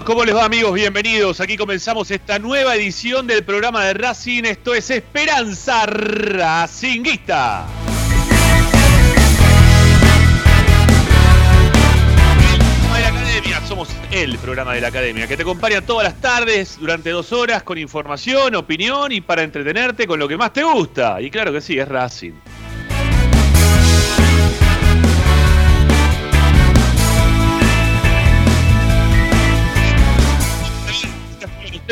¿Cómo les va, amigos? Bienvenidos. Aquí comenzamos esta nueva edición del programa de Racing. Esto es Esperanza Racinguista. Somos el programa de la Academia que te acompaña todas las tardes durante dos horas con información, opinión y para entretenerte con lo que más te gusta. Y claro que sí, es Racing.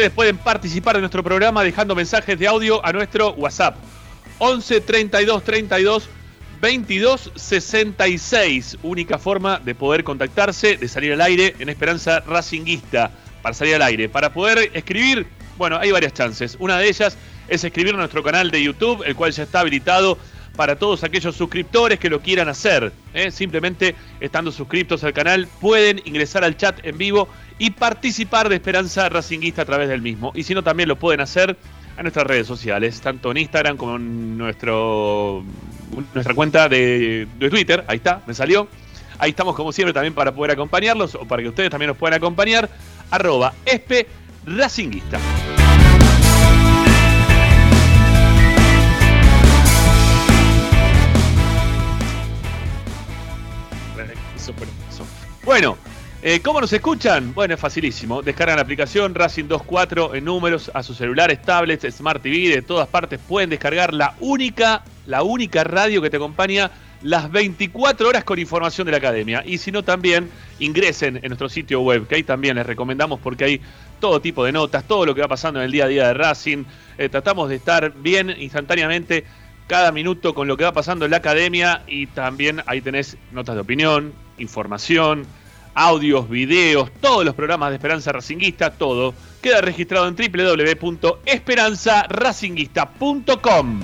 Ustedes pueden participar de nuestro programa dejando mensajes de audio a nuestro WhatsApp 11 32 32 22 66. Única forma de poder contactarse, de salir al aire en Esperanza Racinguista. Para salir al aire, para poder escribir, bueno, hay varias chances. Una de ellas es escribir en nuestro canal de YouTube, el cual ya está habilitado para todos aquellos suscriptores que lo quieran hacer. ¿eh? Simplemente estando suscriptos al canal pueden ingresar al chat en vivo y participar de Esperanza Racinguista a través del mismo. Y si no, también lo pueden hacer a nuestras redes sociales, tanto en Instagram como en nuestro, nuestra cuenta de, de Twitter. Ahí está, me salió. Ahí estamos como siempre también para poder acompañarlos o para que ustedes también nos puedan acompañar. Arroba Espe Racinguista. Bueno, eh, ¿cómo nos escuchan? Bueno, es facilísimo. Descargan la aplicación Racing 24 en números a sus celulares, tablets, Smart TV, de todas partes pueden descargar la única, la única radio que te acompaña las 24 horas con información de la academia. Y si no, también ingresen en nuestro sitio web, que ahí también les recomendamos porque hay todo tipo de notas, todo lo que va pasando en el día a día de Racing. Eh, tratamos de estar bien instantáneamente cada minuto con lo que va pasando en la academia y también ahí tenés notas de opinión, información, audios, videos, todos los programas de Esperanza Racinguista, todo queda registrado en www.esperanzaracinguista.com.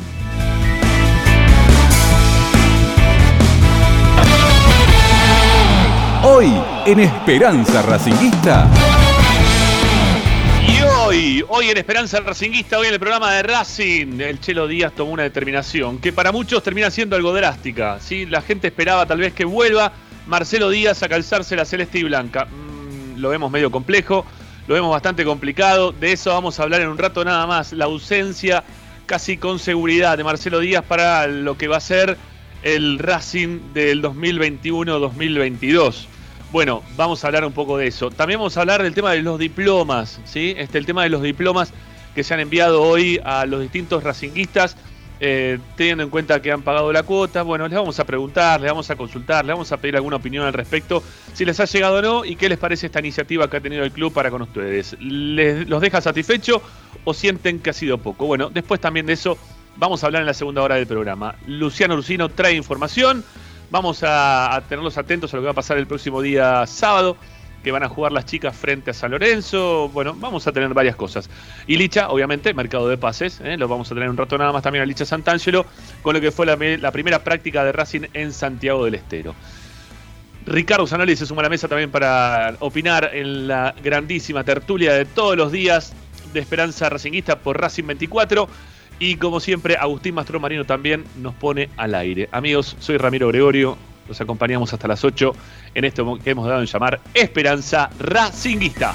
Hoy en Esperanza Racinguista. Y hoy, hoy en Esperanza Racinguista, hoy en el programa de Racing, el Chelo Díaz tomó una determinación que para muchos termina siendo algo drástica. ¿sí? La gente esperaba tal vez que vuelva Marcelo Díaz a calzarse la celeste y blanca. Mm, lo vemos medio complejo, lo vemos bastante complicado. De eso vamos a hablar en un rato nada más. La ausencia casi con seguridad de Marcelo Díaz para lo que va a ser el Racing del 2021-2022. Bueno, vamos a hablar un poco de eso. También vamos a hablar del tema de los diplomas, ¿sí? Este, el tema de los diplomas que se han enviado hoy a los distintos racinguistas eh, teniendo en cuenta que han pagado la cuota, bueno, les vamos a preguntar, les vamos a consultar, les vamos a pedir alguna opinión al respecto, si les ha llegado o no y qué les parece esta iniciativa que ha tenido el club para con ustedes. ¿Les, ¿Los deja satisfecho o sienten que ha sido poco? Bueno, después también de eso vamos a hablar en la segunda hora del programa. Luciano Ursino trae información, vamos a, a tenerlos atentos a lo que va a pasar el próximo día sábado que van a jugar las chicas frente a San Lorenzo. Bueno, vamos a tener varias cosas. Y Licha, obviamente, mercado de pases. ¿eh? Lo vamos a tener un rato nada más también a Licha Santangelo, con lo que fue la, primera práctica de Racing en Santiago del Estero. Ricardo Zanoli se suma a la mesa también para opinar en la grandísima tertulia de todos los días de Esperanza Racinguista por Racing 24. Y como siempre, Agustín Mastro Marino también nos pone al aire. Amigos, soy Ramiro Gregorio. Los acompañamos hasta las 8 en esto que hemos dado en llamar Esperanza Racinguista.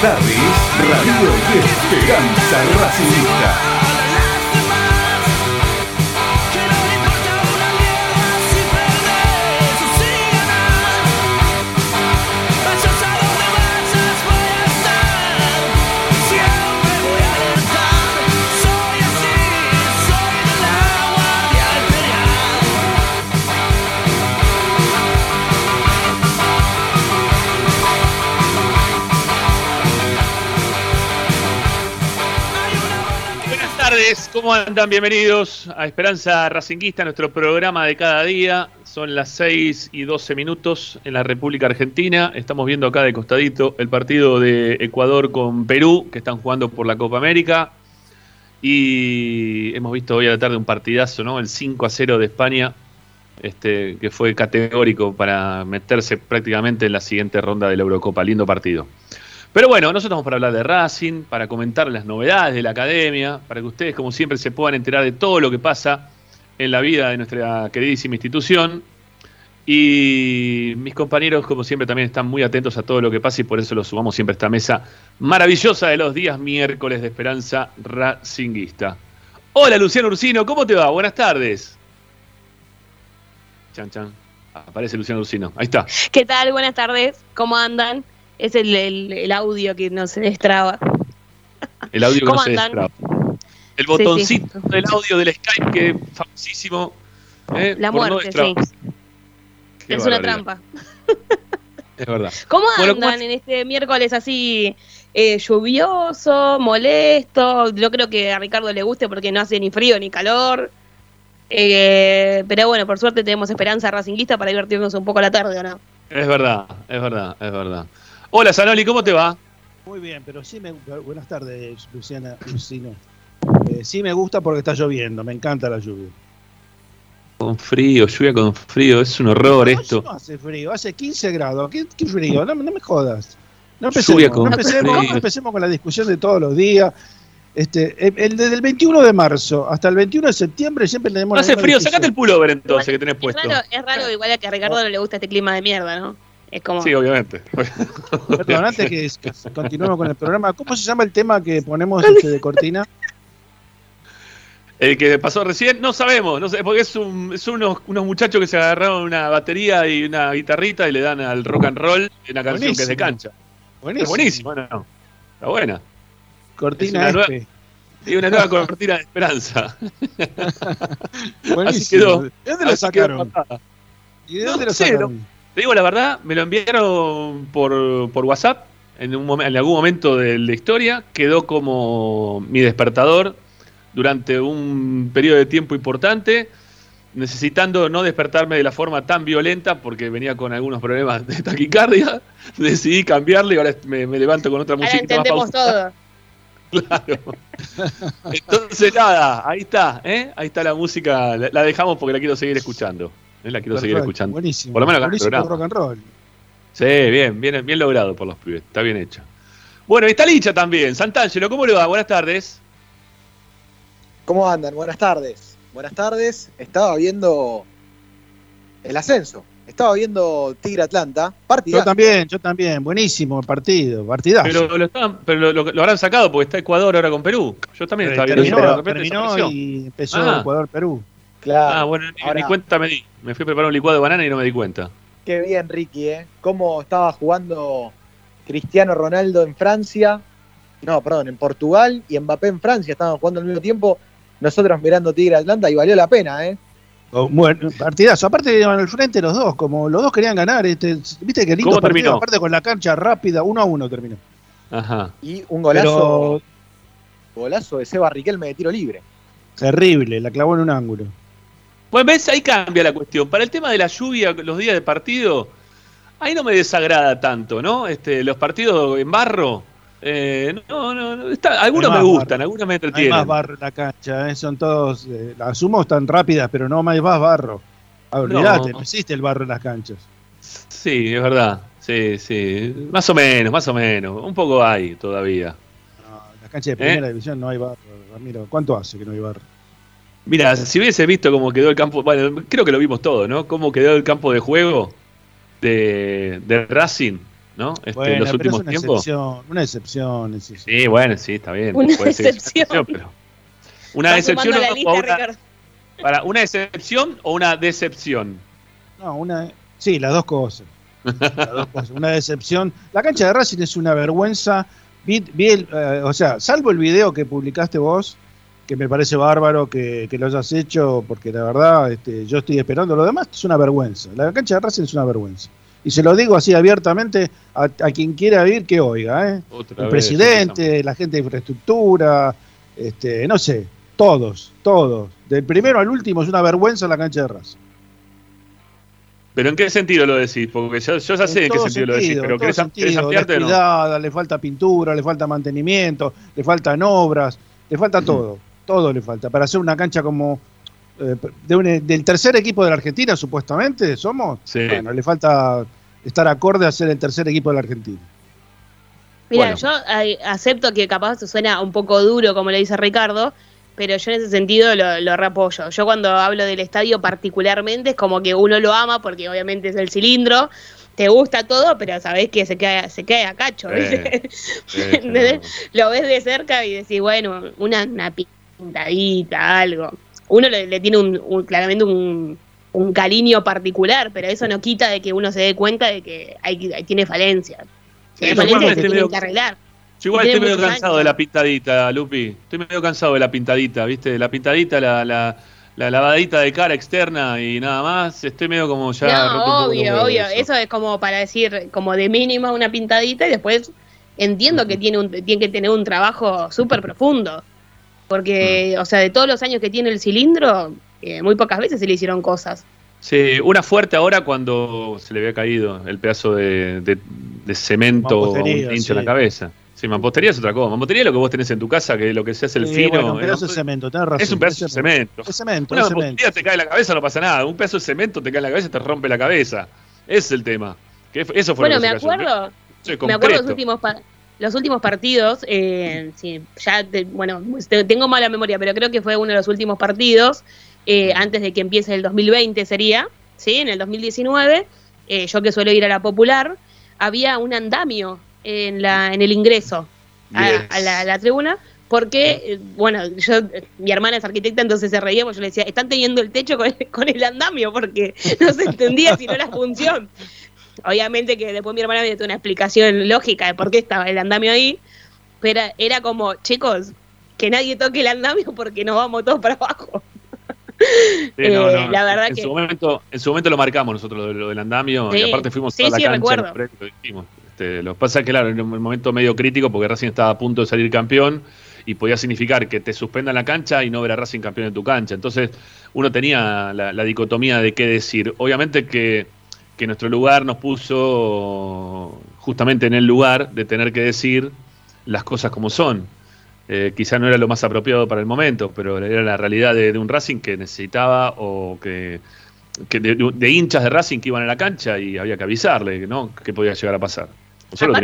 Tardes, Radio Esperanza Racingista. ¿Cómo andan? Bienvenidos a Esperanza Racinguista, nuestro programa de cada día. Son las 6 y 12 minutos en la República Argentina. Estamos viendo acá de costadito el partido de Ecuador con Perú, que están jugando por la Copa América. Y hemos visto hoy a la tarde un partidazo, ¿no? El 5 a 0 de España, este, que fue categórico para meterse prácticamente en la siguiente ronda de la Eurocopa. Lindo partido. Pero bueno, nosotros estamos para hablar de Racing, para comentar las novedades de la academia, para que ustedes, como siempre, se puedan enterar de todo lo que pasa en la vida de nuestra queridísima institución. Y mis compañeros, como siempre, también están muy atentos a todo lo que pasa y por eso los sumamos siempre a esta mesa maravillosa de los días miércoles de Esperanza Racinguista. Hola, Luciano Ursino, ¿cómo te va? Buenas tardes. Chan, chan. Aparece Luciano Ursino. Ahí está. ¿Qué tal? Buenas tardes. ¿Cómo andan? Es el, el, audio que no se destraba. El audio que no se destraba. El botoncito del audio del Skype que es famosísimo. ¿eh? La muerte, sí. es una trampa. Es verdad. ¿Cómo andan en este miércoles así eh, lluvioso, molesto? Yo creo que a Ricardo le guste porque no hace ni frío ni calor. Eh, pero bueno, por suerte tenemos esperanza racinguista para divertirnos un poco a la tarde, ¿o no? Es verdad, es verdad, es verdad. Hola, Sanoli, ¿cómo te va? Muy bien, pero sí me. Buenas tardes, Luciana. Lucino. Eh, sí me gusta porque está lloviendo, me encanta la lluvia. Con frío, lluvia con frío, es un horror esto. No hace frío, hace 15 grados. ¿Qué, frío? No, me jodas. No empecemos, con, empecemos, con la discusión de todos los días. Este, el, desde el 21 de marzo hasta el 21 de septiembre siempre tenemos. No hace frío, sacate el pullover entonces que tenés puesto. Es raro, es raro igual a que a Ricardo no le gusta este clima de mierda, ¿no? Sí, obviamente. Perdón, antes que, continuemos con el programa, ¿cómo se llama el tema que ponemos este de cortina? El que pasó recién, no sabemos, no sé, porque es un, unos, unos, muchachos que se agarraron una batería y una guitarrita y le dan al rock and roll una canción que es de cancha. Buenísimo. Buenísimo, no, Está buena. Cortina es y una nueva cortina de esperanza. buenísimo. Así quedó. ¿De dónde lo sacaron? ¿Y de dónde lo sacaron? Te digo la verdad, me lo enviaron por, WhatsApp en, un en algún momento de la historia. Quedó como mi despertador durante un periodo de tiempo importante, necesitando no despertarme de la forma tan violenta porque venía con algunos problemas de taquicardia. Decidí cambiarle y ahora me, levanto con otra música. entendemos todo. Claro. Entonces, nada, ahí está, ¿eh? Ahí está la música. la dejamos porque la quiero seguir escuchando. La quiero seguir escuchando. Buenísimo. Por lo menos buenísimo rock and roll. Sí, bien, bien, bien logrado por los pibes. Está bien hecho. Bueno, y está Licha también. Santangelo, ¿cómo le va? Buenas tardes. ¿Cómo andan? Buenas tardes. Buenas tardes. Estaba viendo el ascenso. Estaba viendo Tigre Atlanta. Partido. Yo también, yo también. Buenísimo el partido. Partidazo. Pero, lo, pero lo, habrán sacado porque está Ecuador ahora con Perú. Yo también estaba viendo. Terminó, y empezó ah. Ecuador-Perú. Ah, bueno, ni, cuenta me di. Me fui a preparar un licuado de banana y no me di cuenta. Qué bien, Ricky, ¿eh? Cómo estaba jugando Cristiano Ronaldo en Francia. No, perdón, en Portugal y Mbappé en Francia. Estaban jugando al mismo tiempo. Nosotros mirando Tigre Atlanta y valió la pena, ¿eh? Oh, bueno, partidazo. Aparte iban al frente los dos, como los dos querían ganar. Este, Viste que lindo ¿Cómo terminó? Aparte con la cancha rápida, uno a uno terminó. Ajá. Y un golazo. Golazo de Seba Riquelme de tiro libre. Terrible, la clavó en un ángulo. Bueno, ves, ahí cambia la cuestión. Para el tema de la lluvia, los días de partido, ahí no me desagrada tanto, ¿no? Este, los partidos en barro, eh, no, no, está, algunos me gustan, algunos me entretienen. Hay más barro en la cancha, eh, son todos, eh, las sumo están rápidas, pero no hay más barro. Olvídate, no. existe el barro en las canchas. Sí, es verdad, sí, sí, más o menos, más o menos, un poco hay todavía. No, en las canchas de primera división no hay barro, Ramiro, ¿cuánto hace que no hay barro? Mira, si hubiese visto cómo quedó el campo, bueno, creo que lo vimos todo, ¿no? Cómo quedó el campo de juego de, de Racing, ¿no? Este, en los últimos una tiempos. Excepción, una excepción, Sí, bueno, sí, está bien. Una excepción. pero una excepción o, una, para una excepción o una decepción. No, una, sí, las dos cosas. las dos cosas. Una decepción. La cancha de Racing es una vergüenza. Vi, eh, o sea, salvo el video que publicaste vos, que me parece bárbaro que, lo hayas hecho, porque la verdad este, yo estoy esperando. Lo demás es una vergüenza. La cancha de Racing es una vergüenza. Y se lo digo así abiertamente a, quien quiera oír que oiga. ¿eh? el presidente, la gente de infraestructura, este, no sé. Todos, todos. Del primero al último es una vergüenza la cancha de Racing. ¿Pero en qué sentido lo decís? Porque yo, yo ya sé en, qué sentido, lo decís, pero ¿querés, querés ampliarte o no? Le falta pintura, le falta mantenimiento, le faltan obras, le falta todo. Todo le falta. Para hacer una cancha como eh, del tercer equipo de la Argentina, supuestamente, somos. Bueno, le falta estar acorde a ser el tercer equipo de la Argentina. Mira, yo acepto que capaz suena un poco duro, como le dice Ricardo, pero yo en ese sentido lo, lo reapoyo. Yo cuando hablo del estadio particularmente es como que uno lo ama porque obviamente es el cilindro, te gusta todo, pero sabés que se queda, se queda a cacho. Lo ves de cerca y decís, bueno, una, una pintadita, algo. Uno le, tiene un, claramente un, un, cariño particular, pero eso no quita de que uno se dé cuenta de que hay, tiene falencias. Tiene falencias que se tienen que arreglar. Yo igual estoy medio cansado de la pintadita, Lupi. Estoy medio cansado de la pintadita, ¿viste? La pintadita, la, la, la lavadita de cara externa y nada más. Estoy medio como ya. No, obvio, obvio. Eso. es como para decir, como de mínima una pintadita y después entiendo que tiene, un, tiene que tener un trabajo súper profundo. Porque, o sea, de todos los años que tiene el cilindro, eh, muy pocas veces se le hicieron cosas. Sí, una fuerte ahora cuando se le había caído el pedazo de, de, cemento un hincho en la cabeza. Sí, mampostería es otra cosa. Mampostería es lo que vos tenés en tu casa, que lo que se hace el fino. Bueno, un pedazo de cemento, tenés razón. Es un pedazo de cemento. Es cemento. Una mampostería te cae en la cabeza, no pasa nada. Un pedazo de cemento te cae en la cabeza y te rompe la cabeza. Ese es el tema. Que eso fue bueno, me acuerdo. me acuerdo los últimos, los últimos partidos. Eh, sí, ya, bueno, tengo mala memoria, pero creo que fue uno de los últimos partidos. Eh, antes de que empiece el 2020 sería. Sí, en el 2019. Eh, yo que suelo ir a la popular. Había un andamio en, la, en el ingreso a, la, tribuna, porque, eh, bueno, yo, mi hermana es arquitecta, entonces se reía, porque yo le decía, están teniendo el techo con, con el andamio, porque no se entendía si no era función. Obviamente que después mi hermana me dio una explicación lógica de por qué estaba el andamio ahí, pero era como, chicos, que nadie toque el andamio porque nos vamos todos para abajo. Eh, la verdad en, su momento, en su momento lo marcamos nosotros lo, del andamio y aparte fuimos a la cancha lo dijimos. Este, lo que pasa es que, claro, en un momento medio crítico, porque Racing estaba a punto de salir campeón y podía significar que te suspendan la cancha y no ver a Racing campeón en tu cancha. Entonces, uno tenía la, dicotomía de qué decir. Obviamente que, nuestro lugar nos puso justamente en el lugar de tener que decir las cosas como son. Eh, quizá no era lo más apropiado para el momento, pero era la realidad de, un Racing que necesitaba o que, de, hinchas de Racing que iban a la cancha y había que avisarle ¿no? que podía llegar a pasar. Yo, lo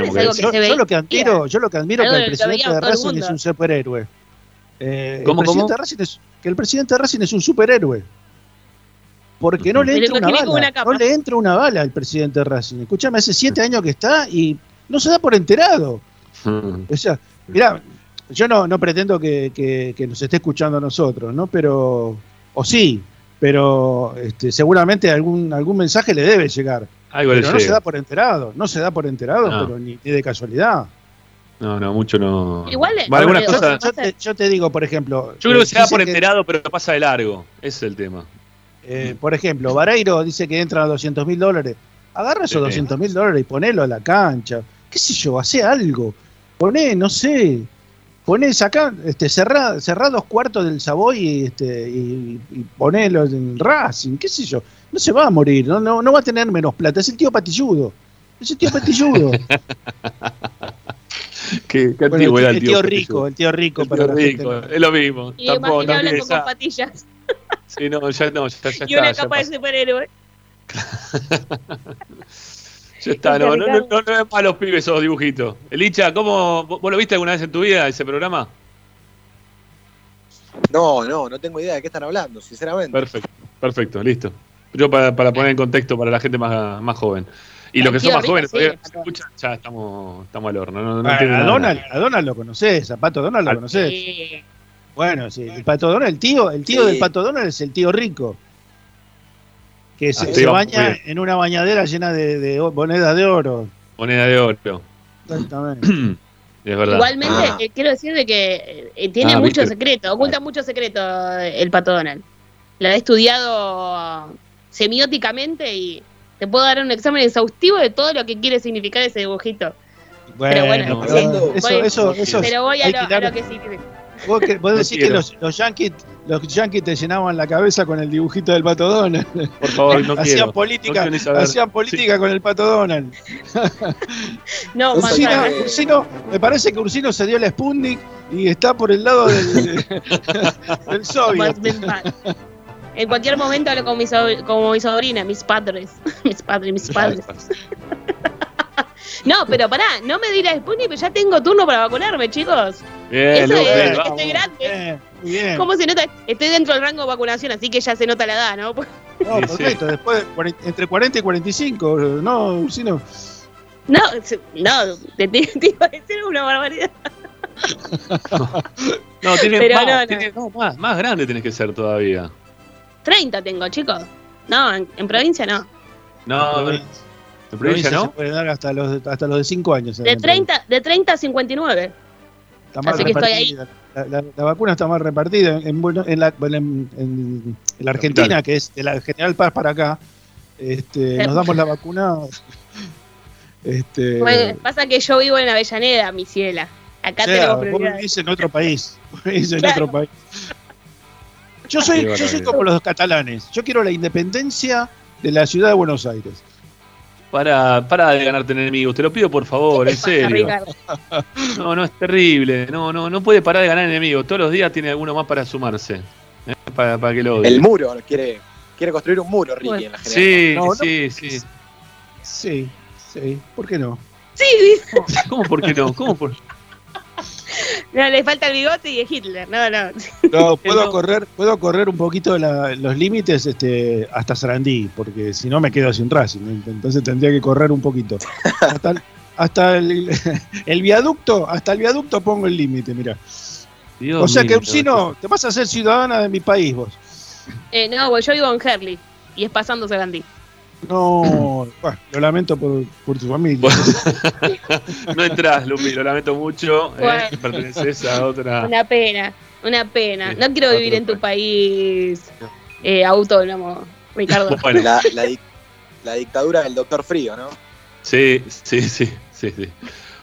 que admiro, yo lo que admiro es que el presidente de Racing es un superhéroe. Eh, ¿Cómo, el presidente De Racing es, que el presidente de Racing es un superhéroe. Porque no le entra una bala. No le entra una bala al presidente de Racing. Escúchame, hace siete años que está y no se da por enterado. O sea, mirá, yo no, no pretendo que, que, nos esté escuchando a nosotros, ¿no? Pero, o sí, pero este, seguramente algún, algún mensaje le debe llegar pero no se da por enterado, no se da por enterado, pero ni, de casualidad. No, no, mucho no. Igual, yo, te, digo, por ejemplo. Yo creo que se da por enterado, pero pasa de largo. Ese es el tema. Eh, por ejemplo, Vareiro dice que entra a 200 mil dólares. Agarra esos 200 mil dólares y ponelo a la cancha. ¿Qué sé yo? Hace algo. Poné, no sé. Poné, acá, este, cerrá, cerrá dos cuartos del Savoy y, este, y, y ponelo en Racing. ¿Qué sé yo? no se va a morir, no, no, no va a tener menos plata, es el tío patilludo. Es el tío patilludo. qué, qué antiguo el, el, tío, rico, el tío rico. El tío rico, es lo mismo. Y Tampoco, no con patillas. Sí, no, ya no, ya, ya y una capa de superhéroe. ya está, no, no, no, no, es malos pibes esos dibujitos. Elicha, ¿cómo, ¿vos lo viste alguna vez en tu vida ese programa? No, no, no tengo idea de qué están hablando, sinceramente. Perfecto, perfecto, listo. Yo para, para, poner en contexto para la gente más, más joven. Y los que son más jóvenes todavía se escuchan, ya estamos, estamos al horno. No, a, Donald, a, Donald, lo conoces, a Pato Donald lo conoces. Bueno, sí, el Pato Donald, el tío, el tío del Pato Donald es el tío rico. Que se, se baña en una bañadera llena de, de, moneda de oro. Moneda de oro. Exactamente. es verdad. Igualmente, ah. eh, quiero decir de que eh, tiene ah, mucho secreto, oculta mucho secreto el Pato Donald. Lo he estudiado semióticamente y te puedo dar un examen exhaustivo de todo lo que quiere significar ese dibujito. Bueno, pero bueno, eso, eso, eso, pero voy a lo, a lo, que sí. Vos, que- vos decís que los, los yankees los yankees te llenaban la cabeza con el dibujito del pato Donald. Por favor, no hacían quiero. Política, hacían política con el pato Donald. No, nada. eh, Ursino, me parece que Ursino se dio la Sputnik y está por el lado del, del soviet. En cualquier momento hablo con mi, so- como mi sobrina, mis padres. mis padres, mis padres. No, pero pará, no me di la Sputnik, pero ya tengo turno para vacunarme, chicos. Bien, Eso es- vamos. estoy grande. Bien, muy bien. ¿Cómo se nota? Estoy dentro del rango de vacunación, así que ya se nota la edad, ¿no? No, perfecto. Después, entre 40 y 45, no, Ursino. No, no, te, te- iba a decir una barbaridad. No, tiene, Pero más, no, no. tiene- no, más, más grande tenés que ser todavía. 30 tengo, chicos. No, en, en provincia no. No, en provincia se no. puede dar hasta los, hasta los de 5 años. De 30, de 30 a 59. Está mal Así que estoy repartida. La, la- la vacuna está mal repartida. En, bueno, en, la, en- en- en la Argentina, Capital. que es de la General Paz para acá, este, nos damos la vacuna. Este, Bueno, pasa que yo vivo en Avellaneda, mi ciela. Acá o sea, tenemos vos prioridad. vivís en otro país. Vos vivís en Claro. otro país. Yo soy, yo soy como los catalanes. Yo quiero la independencia de la ciudad de Buenos Aires. Para, para de ganarte enemigos, te lo pido por favor, ¿Qué en pasa, serio. No, no es terrible. No, no, no puede parar de ganar enemigos. Todos los días tiene alguno más para sumarse. ¿eh? Para, para que lo odie. El muro, quiere, quiere construir un muro, Ricky, Bueno. en la general. Sí, No, no. sí, sí. Sí, sí. ¿Por qué no? Sí, dice. ¿Cómo por qué no? ¿Cómo por No, le falta el bigote y es Hitler. No, no. No, puedo no. correr, puedo correr un poquito la- los límites este, hasta Sarandí, porque si no me quedo sin Racing. Entonces tendría que correr un poquito. Hasta, el- hasta el, el viaducto, hasta el viaducto pongo el límite, mira. O sea que Ursino, te vas a ser ciudadana de mi país vos. Eh, no, pues yo vivo en Herley. Y es pasando Sarandí. No, bueno, lo lamento por, por tu familia. No entras, Lupi, lo lamento mucho. ¿eh? Bueno. Perteneces a otra. Una pena, una pena. Sí, No quiero otro vivir en tu país. país eh, autónomo, Ricardo. Bueno, La, la la dictadura del doctor Frío, ¿no? sí, sí, sí, sí, sí.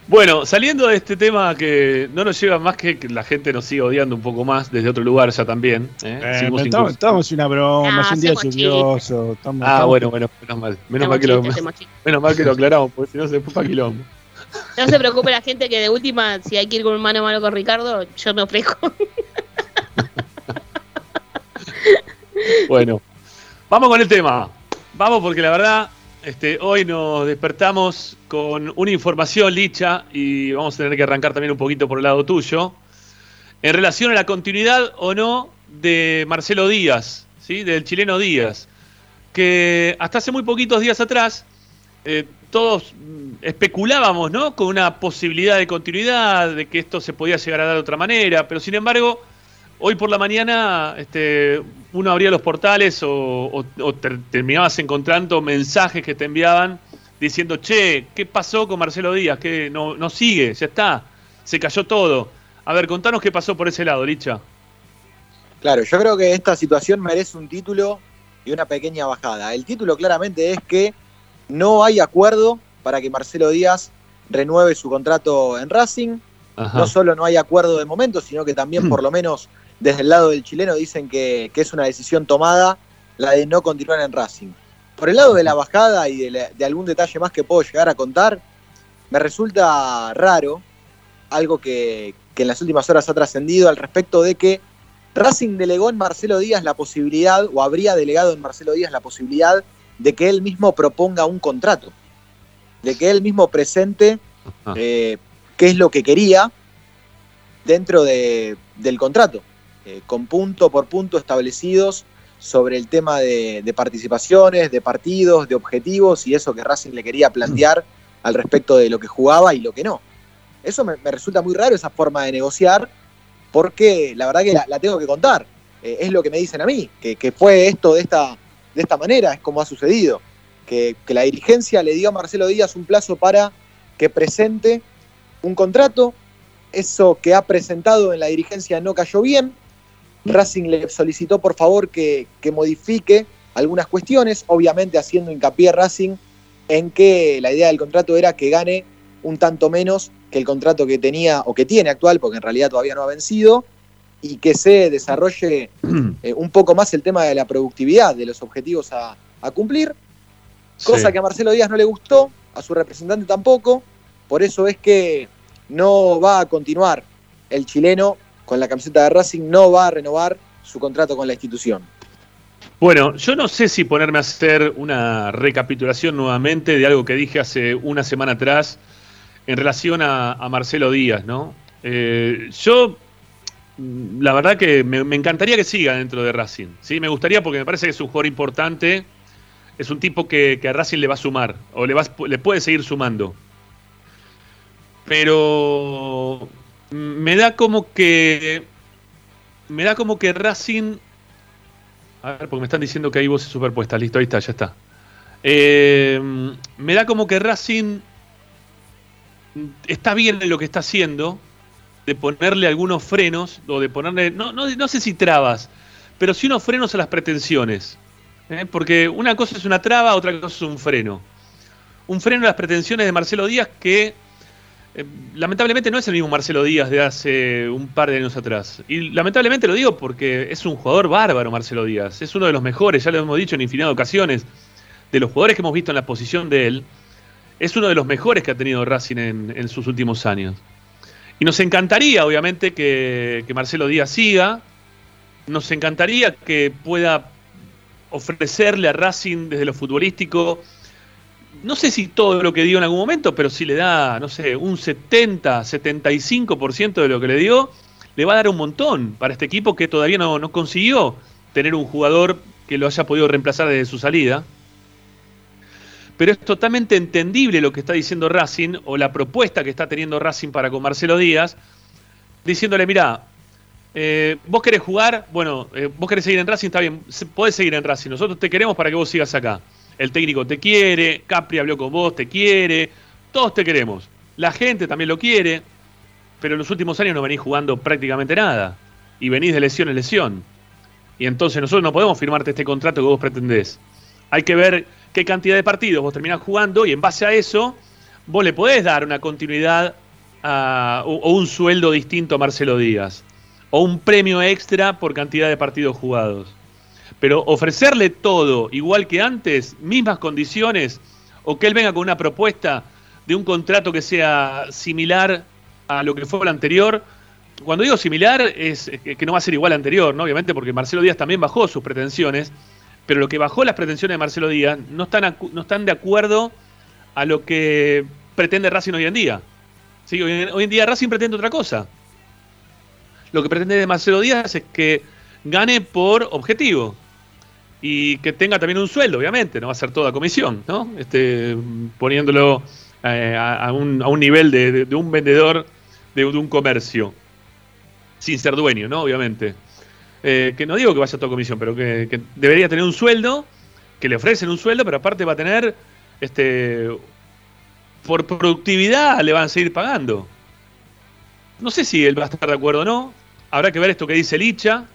Bueno, saliendo de este tema que no nos lleva más que que la gente nos siga odiando un poco más desde otro lugar ya también. ¿eh? Eh, estamos, incluso- estamos en una broma, Ah, es un día lluvioso. estamos- Ah, estamos- bueno, bueno, menos mal. Menos Hacemos mal, que lo, chistes, hacemos chistes. menos mal que lo aclaramos, porque si no se fue para quilombo. No se preocupe la gente que de última, si hay que ir con un mano a mano con Ricardo, yo me ofrezco. Bueno, vamos con el tema. Vamos porque la verdad, este, hoy nos despertamos con una información, Licha, y vamos a tener que arrancar también un poquito por el lado tuyo, en relación a la continuidad o no de Marcelo Díaz, ¿sí? del chileno Díaz, que hasta hace muy poquitos días atrás eh, todos especulábamos ¿no? con una posibilidad de continuidad, de que esto se podía llegar a dar de otra manera, pero sin embargo, hoy por la mañana este, uno abría los portales o, o- o te- terminabas encontrando mensajes que te enviaban diciendo, che, ¿qué pasó con Marcelo Díaz? Que no, no sigue, ya está, se cayó todo. A ver, contanos qué pasó por ese lado, Licha. Claro, yo creo que esta situación merece un título y una pequeña bajada. El título claramente es que no hay acuerdo para que Marcelo Díaz renueve su contrato en Racing. Ajá. No solo no hay acuerdo de momento, sino que también por lo menos desde el lado del chileno dicen que, que es una decisión tomada la de no continuar en Racing. Por el lado de la bajada y de, la- de algún detalle más que puedo llegar a contar, me resulta raro algo que, que en las últimas horas ha trascendido al respecto de que Racing delegó en Marcelo Díaz la posibilidad, o habría delegado en Marcelo Díaz la posibilidad de que él mismo proponga un contrato, de que él mismo presente eh, qué es lo que quería dentro de- del contrato, eh, con punto por punto establecidos sobre el tema de, de participaciones, de partidos, de objetivos y eso que Racing le quería plantear al respecto de lo que jugaba y lo que no. Eso me, me resulta muy raro, esa forma de negociar, porque la verdad que la, la tengo que contar. Eh, es lo que me dicen a mí, que, que fue esto de esta, de esta manera, es como ha sucedido. Que, que la dirigencia le dio a Marcelo Díaz un plazo para que presente un contrato. Eso que ha presentado en la dirigencia no cayó bien. Racing le solicitó por favor que, que modifique algunas cuestiones, obviamente haciendo hincapié Racing en que la idea del contrato era que gane un tanto menos que el contrato que tenía o que tiene actual, porque en realidad todavía no ha vencido, y que se desarrolle eh, un poco más el tema de la productividad, de los objetivos a, a cumplir, cosa Sí. que a Marcelo Díaz no le gustó, a su representante tampoco, por eso es que no va a continuar el chileno con la camiseta de Racing, no va a renovar su contrato con la institución. Bueno, yo no sé si ponerme a hacer una recapitulación nuevamente de algo que dije hace una semana atrás en relación a, Marcelo Díaz, ¿no? Eh, yo, mm, la verdad que me, encantaría que siga dentro de Racing, ¿sí? Me gustaría porque me parece que es un jugador importante, es un tipo que, que a Racing le va a sumar, o le, va, le puede seguir sumando. Pero me da como que... Me da como que Racing a ver, porque me están diciendo que hay voces superpuestas. Listo, ahí está, ya está. Eh, me da como que Racing está bien en lo que está haciendo, de ponerle algunos frenos, o de ponerle, no, no, no sé si trabas, pero sí unos frenos a las pretensiones. ¿eh? Porque una cosa es una traba, otra cosa es un freno. Un freno a las pretensiones de Marcelo Díaz que eh, lamentablemente no es el mismo Marcelo Díaz de hace un par de años atrás. Y lamentablemente lo digo porque es un jugador bárbaro Marcelo Díaz. Es uno de los mejores, ya lo hemos dicho en infinidad de ocasiones. De los jugadores que hemos visto en la posición de él, es uno de los mejores que ha tenido Racing en, sus últimos años. Y nos encantaría, obviamente, que Marcelo Díaz siga. Nos encantaría que pueda ofrecerle a Racing desde lo futbolístico no sé si todo lo que dio en algún momento, pero si le da, no sé, un 70, 75% de lo que le dio, le va a dar un montón para este equipo que todavía no, consiguió tener un jugador que lo haya podido reemplazar desde su salida. Pero es totalmente entendible lo que está diciendo Racing o la propuesta que está teniendo Racing para con Marcelo Díaz, diciéndole, mirá, eh, vos querés jugar, bueno, eh, vos querés seguir en Racing, está bien, podés seguir en Racing, nosotros te queremos para que vos sigas acá. El técnico te quiere, Capri habló con vos, te quiere, todos te queremos. La gente también lo quiere, pero en los últimos años no venís jugando prácticamente nada. Y venís de lesión en lesión. Y entonces nosotros no podemos firmarte este contrato que vos pretendés. Hay que ver qué cantidad de partidos vos terminás jugando y en base a eso vos le podés dar una continuidad o, o un sueldo distinto a Marcelo Díaz. O un premio extra por cantidad de partidos jugados. Pero ofrecerle todo igual que antes, mismas condiciones, o que él venga con una propuesta de un contrato que sea similar a lo que fue el anterior. Cuando digo similar es que no va a ser igual al anterior, ¿no? Obviamente porque Marcelo Díaz también bajó sus pretensiones, pero lo que bajó las pretensiones de Marcelo Díaz no están, no están de acuerdo a lo que pretende Racing hoy en día. Sí, hoy, en, hoy en día Racing pretende otra cosa. Lo que pretende de Marcelo Díaz es que gane por objetivo y que tenga también un sueldo, obviamente, no va a ser toda comisión, ¿no? Este, poniéndolo eh, a, un, a un nivel de, de- un vendedor de, de un comercio, sin ser dueño, ¿no? Obviamente. Eh, que no digo que vaya a toda comisión, pero que, que debería tener un sueldo, que le ofrecen un sueldo, pero aparte va a tener, este, por productividad le van a seguir pagando. No sé si él va a estar de acuerdo o no, habrá que ver esto que dice Licha,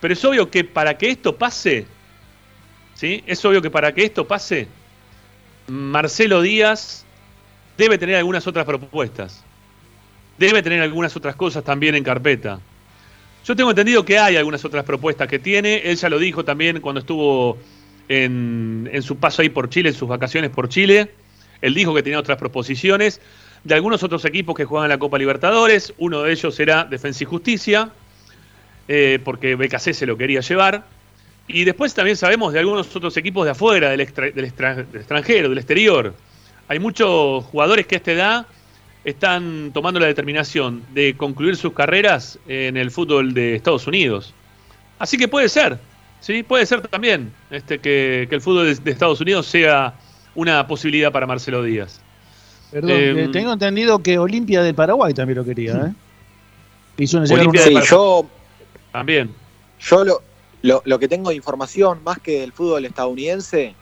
pero es obvio que para que esto pase, Es obvio que para que esto pase, Marcelo Díaz debe tener algunas otras propuestas. Debe tener algunas otras cosas también en carpeta. Yo tengo entendido que hay algunas otras propuestas que tiene. Él ya lo dijo también cuando estuvo en, en su paso ahí por Chile, en sus vacaciones por Chile. Él dijo que tenía otras proposiciones de algunos otros equipos que juegan la Copa Libertadores. Uno de ellos era Defensa y Justicia, eh, porque BKC se lo quería llevar. Y después también sabemos de algunos otros equipos de afuera, del, extra- del extra- del extranjero, del exterior. Hay muchos jugadores que a esta edad están tomando la determinación de concluir sus carreras en el fútbol de Estados Unidos. Así que puede ser, sí, puede ser también este, que, que el fútbol de, de Estados Unidos sea una posibilidad para Marcelo Díaz. Perdón, Eh, eh, tengo entendido que Olimpia del Paraguay también lo quería, ¿eh? Hizo una Olimpia de Sí, yo, También. yo lo, lo, lo que tengo de información, más que del fútbol estadounidense,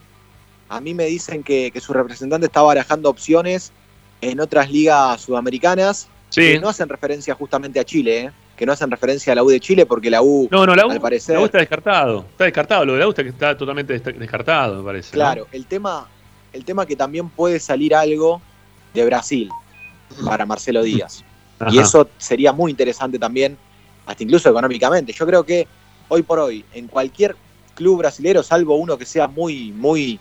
a mí me dicen que, que su representante está barajando opciones en otras ligas sudamericanas Sí. que no hacen referencia justamente a Chile, ¿eh? que no hacen referencia a la U de Chile, porque la U, No, no, la U, al parecer- la U está descartado. Está descartado. Lo de la U está, totalmente descartado, me parece. ¿no? claro, el tema, el tema que también puede salir algo de Brasil para Marcelo Díaz. Y eso sería muy interesante también hasta incluso económicamente. Yo creo que hoy por hoy, en cualquier club brasilero, salvo uno que sea muy, muy,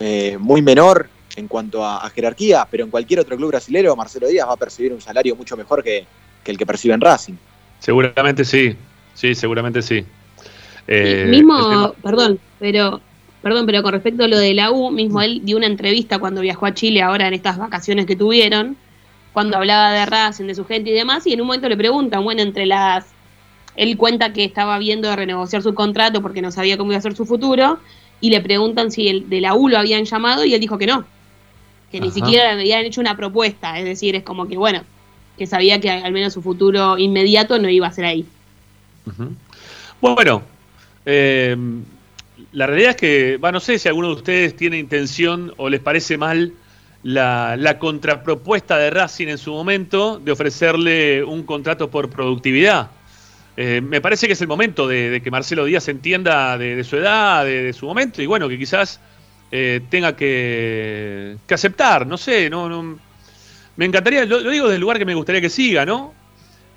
eh, muy menor en cuanto a, jerarquía, pero en cualquier otro club brasilero, Marcelo Díaz va a percibir un salario mucho mejor que, el que percibe en Racing. Seguramente sí, sí, seguramente sí. Eh, mismo, perdón, pero perdón, pero con respecto a lo de la U, mismo él dio una entrevista cuando viajó a Chile ahora en estas vacaciones que tuvieron, cuando hablaba de Racing, de su gente y demás, y en un momento le preguntan, bueno, entre las... Él cuenta que estaba viendo de renegociar su contrato porque no sabía cómo iba a ser su futuro, y le preguntan si el de la U lo habían llamado, y él dijo que no, que ni siquiera le habían hecho una propuesta, es decir, es como que, bueno, que sabía que al menos su futuro inmediato no iba a ser ahí. Bueno, eh, la realidad es que, no sé si alguno de ustedes tiene intención o les parece mal la, contrapropuesta de Racing en su momento de ofrecerle un contrato por productividad. Eh, me parece que es el momento de, que Marcelo Díaz entienda de, su edad, de, su momento, y bueno, que quizás eh, tenga que, aceptar, no sé, no, me encantaría, lo, digo desde el lugar que me gustaría que siga, ¿no?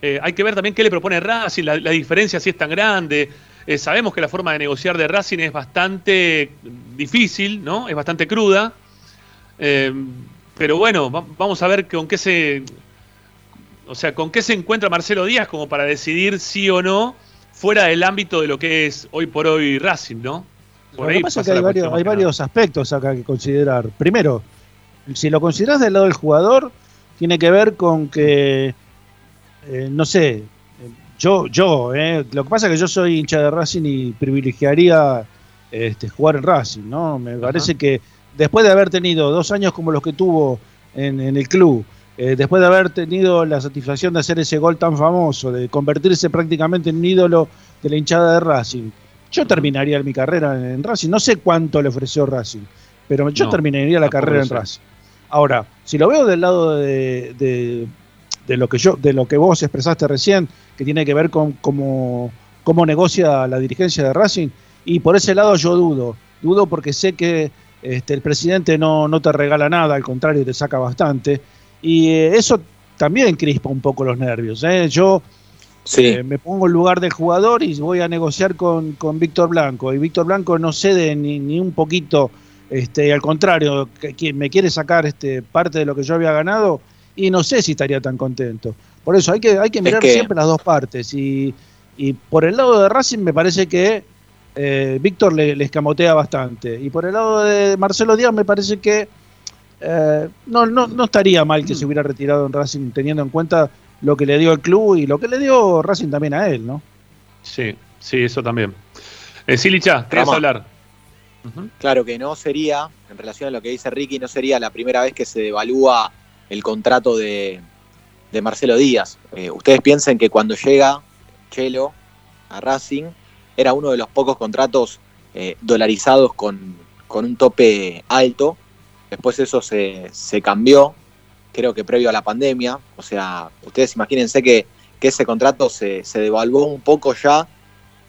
Eh, hay que ver también qué le propone Racing, la, diferencia si es tan grande. sabemos que la forma de negociar de Racing es bastante difícil, ¿no? Es bastante cruda. Pero bueno, vamos a ver con qué se. O sea, con qué se encuentra Marcelo Díaz como para decidir sí o no fuera del ámbito de lo que es hoy por hoy Racing, ¿no? Por lo que pasa es que hay, varios, aspectos acá que considerar. Primero, si lo consideras del lado del jugador, tiene que ver con que, eh, no sé, yo, yo, eh, lo que pasa es que yo soy hincha de Racing y privilegiaría este, jugar en Racing, ¿no? Me parece que después de haber tenido dos años como los que tuvo en, el club, eh, después de haber tenido la satisfacción de hacer ese gol tan famoso, de convertirse prácticamente en un ídolo de la hinchada de Racing, yo terminaría mi carrera en Racing. No sé cuánto le ofreció Racing, pero yo terminaría la carrera en Racing. Ahora, si lo veo del lado de, lo que yo, de lo que vos expresaste recién, que tiene que ver con cómo, cómo negocia la dirigencia de Racing, y por ese lado yo dudo, dudo porque sé que este, el presidente no, no te regala nada, al contrario, te saca bastante. Y eh, eso también crispa un poco los nervios. ¿eh? Yo eh, me pongo en lugar del jugador y voy a negociar con, Víctor Blanco. Y Víctor Blanco no cede ni, ni un poquito, este, al contrario, que, me quiere sacar este, parte de lo que yo había ganado y no sé si estaría tan contento. Por eso hay que, hay que mirar siempre las dos partes. Y, y por el lado de Racing me parece que eh, Víctor le, escamotea bastante. Y por el lado de Marcelo Díaz me parece que eh, no, no, estaría mal que se hubiera retirado en Racing teniendo en cuenta lo que le dio el club y lo que le dio Racing también a él, ¿no? Sí, sí, eso también. Eh, Silicha, querías hablar. Claro que no sería, en relación a lo que dice Ricky, no sería la primera vez que se evalúa el contrato de, de Marcelo Díaz. Eh, ustedes piensen que cuando llega Chelo a Racing, era uno de los pocos contratos eh, dolarizados con, un tope alto. Después eso se, cambió, creo que previo a la pandemia. O sea, ustedes imagínense que, ese contrato se, devaluó un poco ya,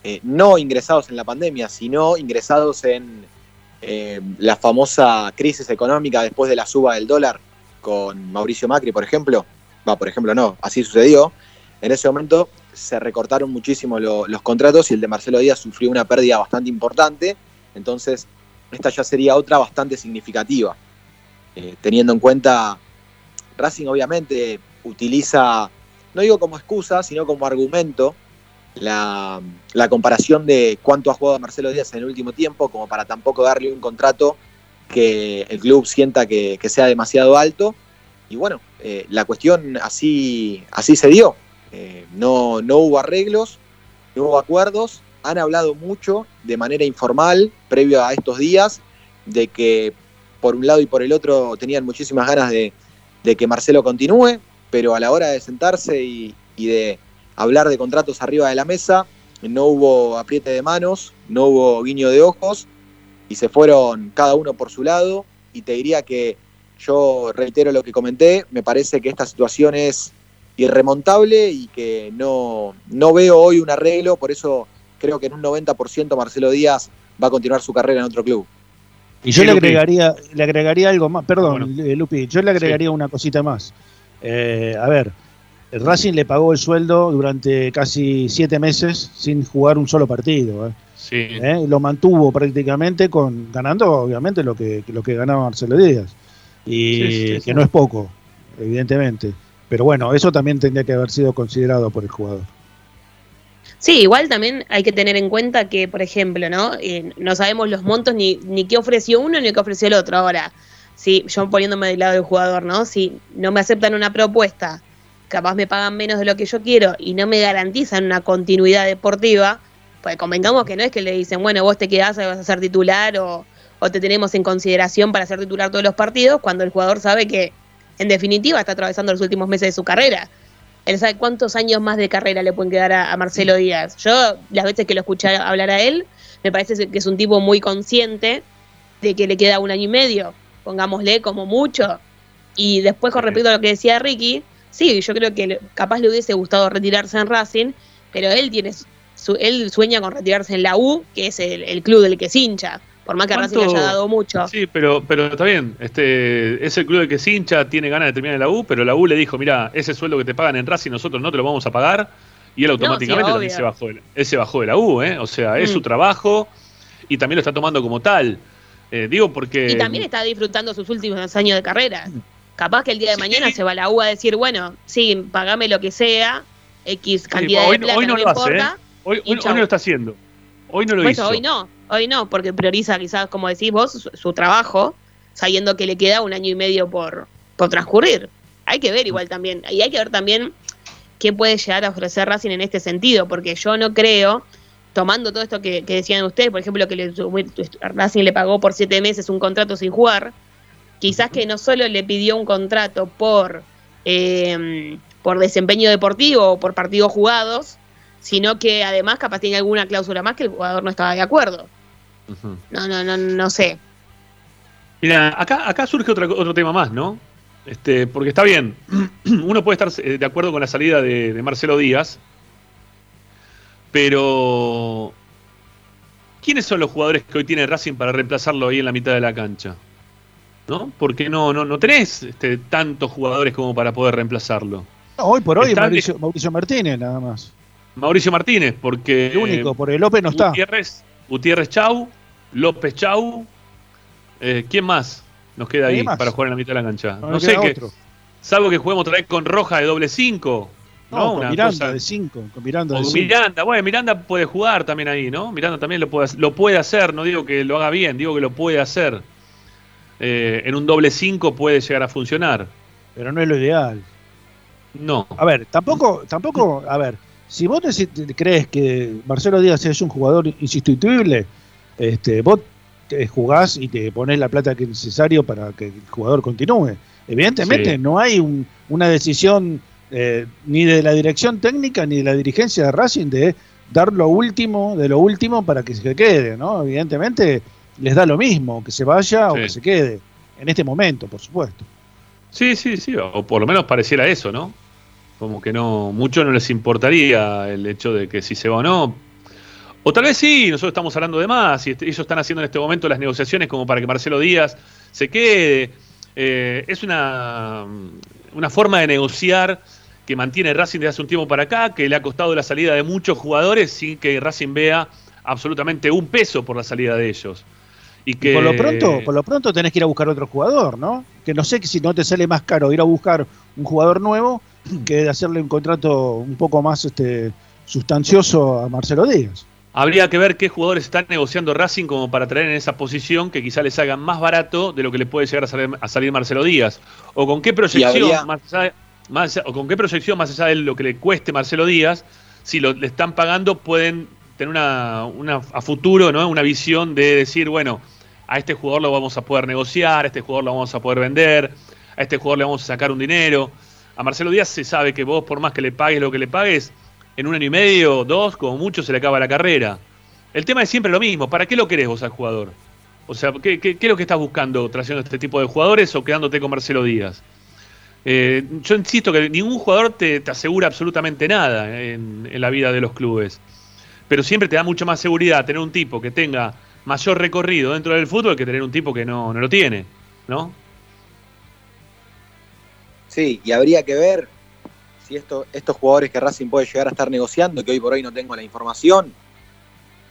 eh, no ingresados en la pandemia, sino ingresados en eh, la famosa crisis económica después de la suba del dólar con Mauricio Macri, por ejemplo. Va, por ejemplo, no, así sucedió. En ese momento se recortaron muchísimo los contratos y el de Marcelo Díaz sufrió una pérdida bastante importante. Entonces, esta ya sería otra bastante significativa. Eh, teniendo en cuenta, Racing obviamente utiliza, no digo como excusa, sino como argumento, la, comparación de cuánto ha jugado Marcelo Díaz en el último tiempo, como para tampoco darle un contrato que el club sienta que, sea demasiado alto. Y bueno, eh, la cuestión así, así se dio. Eh, no, no hubo arreglos, no hubo acuerdos. Han hablado mucho de manera informal, previo a estos días, de que por un lado y por el otro tenían muchísimas ganas de, que Marcelo continúe, pero a la hora de sentarse y, de hablar de contratos arriba de la mesa, no hubo apriete de manos, no hubo guiño de ojos y se fueron cada uno por su lado. Y te diría que yo reitero lo que comenté, me parece que esta situación es irremontable y que no, no veo hoy un arreglo, por eso creo que en un 90% Marcelo Díaz va a continuar su carrera en otro club. Y yo le agregaría, le agregaría algo más, perdón, eh, Lupi, yo le agregaría una cosita más. Eh, a ver, El Racing le pagó el sueldo durante casi siete meses sin jugar un solo partido. ¿eh? Sí. ¿Eh? Lo mantuvo prácticamente con ganando, obviamente, lo que, lo que ganaba Marcelo Díaz. Y que no es poco, evidentemente. Pero bueno, eso también tendría que haber sido considerado por el jugador. Sí, igual también hay que tener en cuenta que, por ejemplo, ¿no? Eh, no sabemos los montos ni, ni qué ofreció uno ni qué ofreció el otro. Ahora, si yo poniéndome del lado del jugador, ¿no? Si no me aceptan una propuesta, capaz me pagan menos de lo que yo quiero y no me garantizan una continuidad deportiva, pues convengamos que no es que le dicen, bueno, vos te quedás, vas a ser titular o, o te tenemos en consideración para ser titular todos los partidos, cuando el jugador sabe que, en definitiva, está atravesando los últimos meses de su carrera. Él sabe cuántos años más de carrera le pueden quedar a, a Marcelo Díaz. Yo, las veces que lo escuché hablar a él, me parece que es un tipo muy consciente de que le queda un año y medio, pongámosle como mucho. Y después, con respecto a lo que decía Ricky, sí, yo creo que capaz le hubiese gustado retirarse en Racing, pero él tiene su, él sueña con retirarse en la U, que es el, el club del que se hincha. Por más que Racing le ¿Cuánto- haya dado mucho. Sí, pero, pero está bien. Este, es el club de que se hincha, tiene ganas de terminar en la U, pero la U le dijo, mira, ese sueldo que te pagan en Racing nosotros no te lo vamos a pagar. Y él automáticamente sí, también se bajó, de- él se bajó de la U, ¿eh? O sea, es Mm. su trabajo y también lo está tomando como tal. Eh, digo porque... Y también está disfrutando sus últimos años de carrera. Capaz que el día de Sí. mañana se va a la U a decir, bueno, sí, pagame lo que sea, X Sí, cantidad hoy, de plata, hoy no no me lo hace, importa. ¿eh? Hoy, hoy- no lo está haciendo. Hoy no lo Por hizo. hoy no, hoy no, porque prioriza quizás, como decís vos, su, su trabajo, sabiendo que le queda un año y medio por, por transcurrir. Hay que ver igual también, y hay que ver también qué puede llegar a ofrecer Racing en este sentido, porque yo no creo, tomando todo esto que, que decían ustedes, por ejemplo, que le, Racing le pagó por siete meses un contrato sin jugar, quizás que no solo le pidió un contrato por, eh, por desempeño deportivo o por partidos jugados, sino que además capaz tiene alguna cláusula más que el jugador no estaba de acuerdo. No, no, no, no sé. Mira, acá, acá surge otra- otro tema más, ¿no? Este, porque está bien, uno puede estar eh, de acuerdo con la salida de, de Marcelo Díaz, pero ¿quiénes son los jugadores que hoy tiene Racing para reemplazarlo ahí en la mitad de la cancha? ¿No? Porque no, no, no tenés este, tantos jugadores como para poder reemplazarlo. No, hoy por hoy Está- Mauricio, Mauricio Martínez nada más. Mauricio Martínez, porque El único, porque López no está. Gutiérrez, Gutiérrez Chau, López Chau, eh, ¿quién más nos queda ahí más. para jugar en la mitad de la cancha? No, sé qué, salvo que juguemos otra vez con Roja de doble 5. No, ¿no? con Una Miranda cosa- de 5, con Miranda o de con 5. Miranda, bueno, Miranda puede jugar también ahí, ¿no? Miranda también lo puede, lo puede hacer, no digo que lo haga bien, digo que lo puede hacer. Eh, en un doble 5 puede llegar a funcionar. Pero no es lo ideal. No. A ver, tampoco, tampoco, a ver, si vos crees que Marcelo Díaz es un jugador insustituible, este, vos te jugás y te pones la plata que es necesario para que el jugador continúe. Evidentemente Sí. no hay un- una decisión eh, ni de la dirección técnica ni de la dirigencia de Racing de dar lo último de lo último para que se quede, ¿no? Evidentemente les da lo mismo, que se vaya o que se quede, en este momento, por supuesto. Sí, sí, sí, o por lo menos pareciera eso, ¿no? Como que no, mucho no les importaría el hecho de que si se va o no. O tal vez sí, nosotros estamos hablando de más, y ellos están haciendo en este momento las negociaciones como para que Marcelo Díaz se quede. Eh, es una, una forma de negociar que mantiene Racing desde hace un tiempo para acá, que le ha costado la salida de muchos jugadores sin que Racing vea absolutamente un peso por la salida de ellos. Y que Por lo pronto, por lo pronto tenés que ir a buscar otro jugador, ¿no? Que no sé si no te sale más caro ir a buscar un jugador nuevo que de hacerle un contrato un poco más este sustancioso a Marcelo Díaz. Habría que ver qué jugadores están negociando Racing como para traer en esa posición que quizá les hagan más barato de lo que le puede llegar a salir, a salir Marcelo Díaz. O con qué proyección, habría- más allá, más o con qué proyección más allá de lo que le cueste Marcelo Díaz, si lo, le están pagando pueden tener una, una a futuro, ¿no? Una visión de decir, bueno, a este jugador lo vamos a poder negociar, a este jugador lo vamos a poder vender, a este jugador le vamos a sacar un dinero. A Marcelo Díaz se sabe que vos, por más que le pagues lo que le pagues, en un año y medio, dos, como mucho, se le acaba la carrera. El tema es siempre lo mismo. ¿Para qué lo querés vos al jugador? O sea, ¿qué, qué, es lo que estás buscando trayendo este tipo de jugadores o quedándote con Marcelo Díaz? Eh, yo insisto que ningún jugador te, asegura absolutamente nada en, en la vida de los clubes. Pero siempre te da mucho más seguridad tener un tipo que tenga mayor recorrido dentro del fútbol que tener un tipo que no, no lo tiene, ¿no? Sí, y habría que ver si esto, estos jugadores que Racing puede llegar a estar negociando, que hoy por hoy no tengo la información,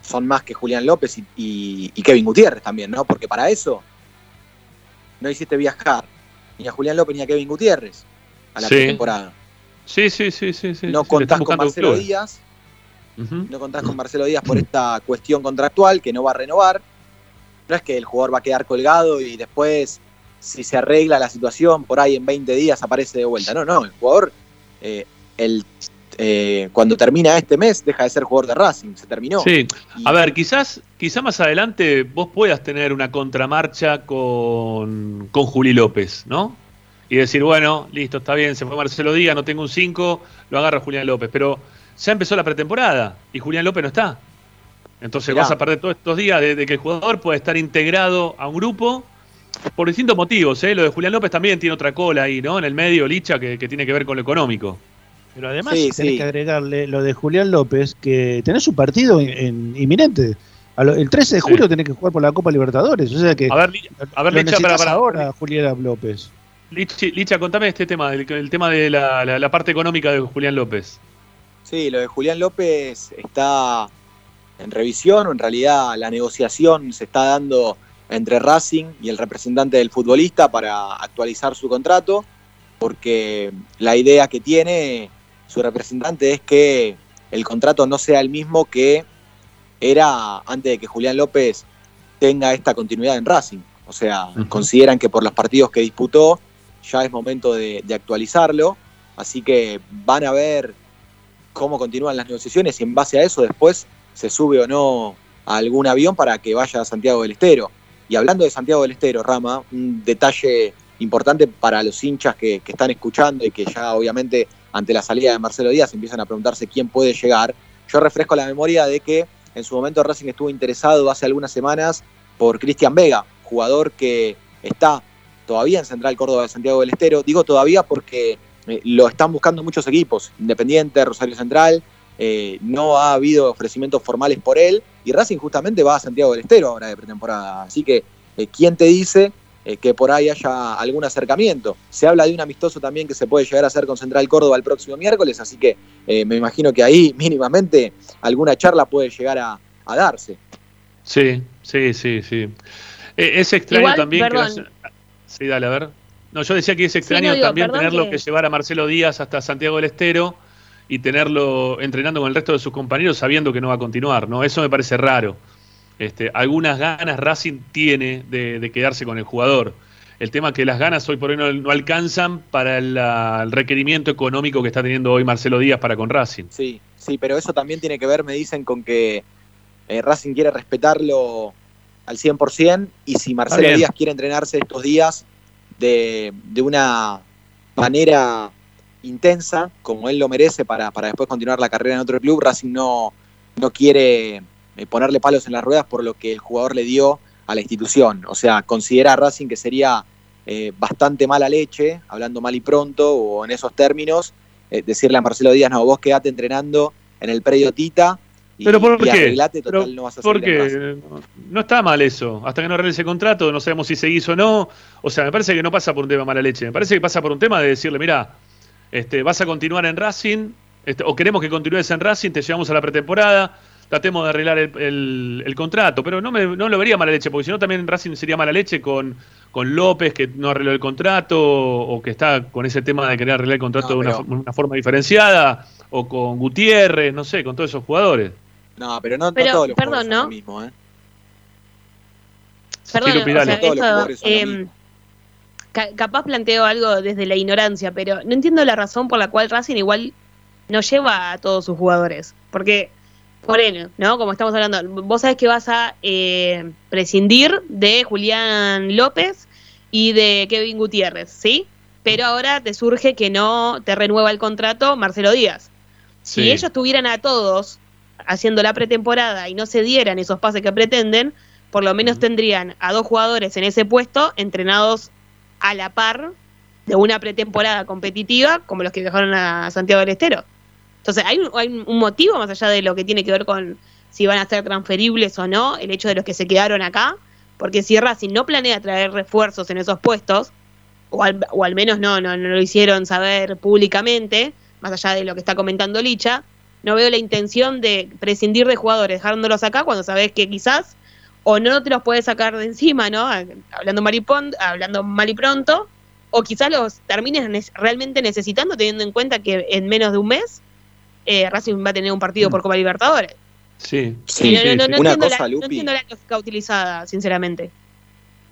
son más que Julián López y, y- y Kevin Gutiérrez también, ¿no? Porque para eso no hiciste viajar ni a Julián López ni a Kevin Gutiérrez a la Sí. temporada. Sí, sí, sí, sí. sí. No contás con Marcelo. Díaz, no contás con Marcelo Díaz por esta cuestión contractual que no va a renovar. No es que el jugador va a quedar colgado y después, si se arregla la situación, por ahí en 20 días aparece de vuelta. No, no, el jugador, eh, el, eh, cuando termina este mes, deja de ser jugador de Racing, se terminó. Sí, a ver, quizás, quizás más adelante vos puedas tener una contramarcha con, con Juli López, ¿no? Y decir, bueno, listo, está bien, se fue Marcelo Díaz, no tengo un 5, lo agarra Julián López. Pero ya empezó la pretemporada y Julián López no está. Entonces Mirá. vas a perder todos estos días de, de que el jugador puede estar integrado a un grupo por distintos motivos. ¿eh? Lo de Julián López también tiene otra cola ahí, ¿no? En el medio, Licha, que, que tiene que ver con lo económico. Pero además Sí, tenés sí. que agregarle lo de Julián López, que tenés un partido en, en- inminente. A lo- el 13 de Sí. julio tenés que jugar por la Copa Libertadores. O sea que A ver, a ver lo Licha, para, para. ahora, Julián López. Licha, contame este tema, el, el tema de la, la- la parte económica de Julián López. Sí, lo de Julián López está en revisión, o en realidad la negociación se está dando entre Racing y el representante del futbolista para actualizar su contrato, porque la idea que tiene su representante es que el contrato no sea el mismo que era antes de que Julián López tenga esta continuidad en Racing. O sea, consideran que por los partidos que disputó ya es momento de, de actualizarlo, así que van a ver cómo continúan las negociaciones y en base a eso después se sube o no a algún avión para que vaya a Santiago del Estero. Y hablando de Santiago del Estero, Rama, un detalle importante para los hinchas que, que están escuchando y que ya obviamente ante la salida de Marcelo Díaz empiezan a preguntarse quién puede llegar. Yo refresco la memoria de que en su momento Racing estuvo interesado hace algunas semanas por Cristian Vega, jugador que está todavía en Central Córdoba de Santiago del Estero. Digo todavía porque eh, lo están buscando muchos equipos, Independiente, Rosario Central, eh, no ha habido ofrecimientos formales por él y Racing justamente va a Santiago del Estero ahora de pretemporada. Así que, eh, ¿quién te dice eh, que por ahí haya algún acercamiento? Se habla de un amistoso también que se puede llegar a hacer con Central Córdoba el próximo miércoles, así que eh, me imagino que ahí mínimamente alguna charla puede llegar a, a darse. Sí, sí, sí, sí. Eh, es extraño Igual, también que... las- Sí, dale, a ver. No, yo decía que es extraño no, digo, también tenerlo que- que... llevar a Marcelo Díaz hasta Santiago del Estero y tenerlo entrenando con el resto de sus compañeros sabiendo que no va a continuar, ¿no? Eso me parece raro. Este, algunas ganas Racing tiene de, de quedarse con el jugador. El tema es que las ganas hoy por hoy no, no alcanzan para el requerimiento económico que está teniendo hoy Marcelo Díaz para con Racing. Sí, sí, pero eso también tiene que ver, me dicen, con que eh, Racing quiere respetarlo al 100% y si Marcelo. Díaz quiere entrenarse estos días de, de una manera intensa, como él lo merece, para, para después continuar la carrera en otro club, Racing no, no quiere eh, ponerle palos en las ruedas por lo que el jugador le dio a la institución. O sea, considera a Racing que sería eh, bastante mala leche, hablando mal y pronto, o en esos términos, eh, decirle a Marcelo Díaz, no, vos quedate entrenando en el predio Tita y, ¿Pero por y qué? arreglate, total, Pero, no vas a Racing. Porque no- no está mal eso. Hasta que no arregle ese contrato, no sabemos si seguís o no. O sea, me parece que no pasa por un tema de mala leche. Me parece que pasa por un tema de decirle, mira, este, vas a continuar en Racing, este, o queremos que continúes en Racing, te llevamos a la pretemporada, tratemos de arreglar el, el- el contrato. Pero no, me, no lo vería mala leche, porque si no también Racing sería mala leche con, con López, que no arregló el contrato, o que está con ese tema de querer arreglar el contrato No, de una, pero- fo- una forma diferenciada, o con Gutiérrez, no sé, con todos esos jugadores. No, pero no, no Pero, todos los perdón, jugadores son ¿no? lo mismo, ¿eh? Perdón, o sea, Todos los esto, jugadores son lo mismo. Ca- capaz planteo algo desde la ignorancia, pero no entiendo la razón por la cual Racing igual no lleva a todos sus jugadores. Porque, por él, ¿no? Como estamos hablando, vos sabés que vas a eh, prescindir de Julián López y de Kevin Gutiérrez, ¿sí? Pero ahora te surge que no te renueva el contrato Marcelo Díaz. Si Sí. ellos tuvieran a todos haciendo la pretemporada y no se dieran esos pases que pretenden, por lo menos tendrían a dos jugadores en ese puesto entrenados a la par de una pretemporada competitiva como los que viajaron a Santiago del Estero. Entonces, hay un, hay un motivo más allá de lo que tiene que ver con si van a ser transferibles o no, el hecho de los que se quedaron acá, porque si Racing no planea traer refuerzos en esos puestos, o al, o al menos no, no, no lo hicieron saber públicamente, más allá de lo que está comentando Licha, no veo la intención de prescindir de jugadores dejándolos acá cuando sabes que quizás o no te los puedes sacar de encima, ¿no? Hablando mal y, hablando mal y pronto, o quizás los termines realmente necesitando teniendo en cuenta que en menos de un mes eh, Racing va a tener un partido por Copa Libertadores. Sí, sí, no, entiendo la, no entiendo la lógica utilizada, sinceramente.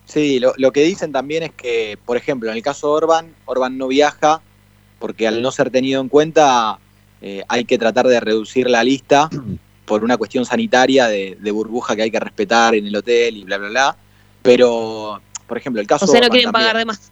Sí, lo, lo, que dicen también es que, por ejemplo, en el caso de Orban, Orban no viaja porque al no ser tenido en cuenta eh, hay que tratar de reducir la lista por una cuestión sanitaria de, burbuja que hay que respetar en el hotel y bla, bla, bla. Pero, por ejemplo, el caso... O sea, no quieren pagar de más.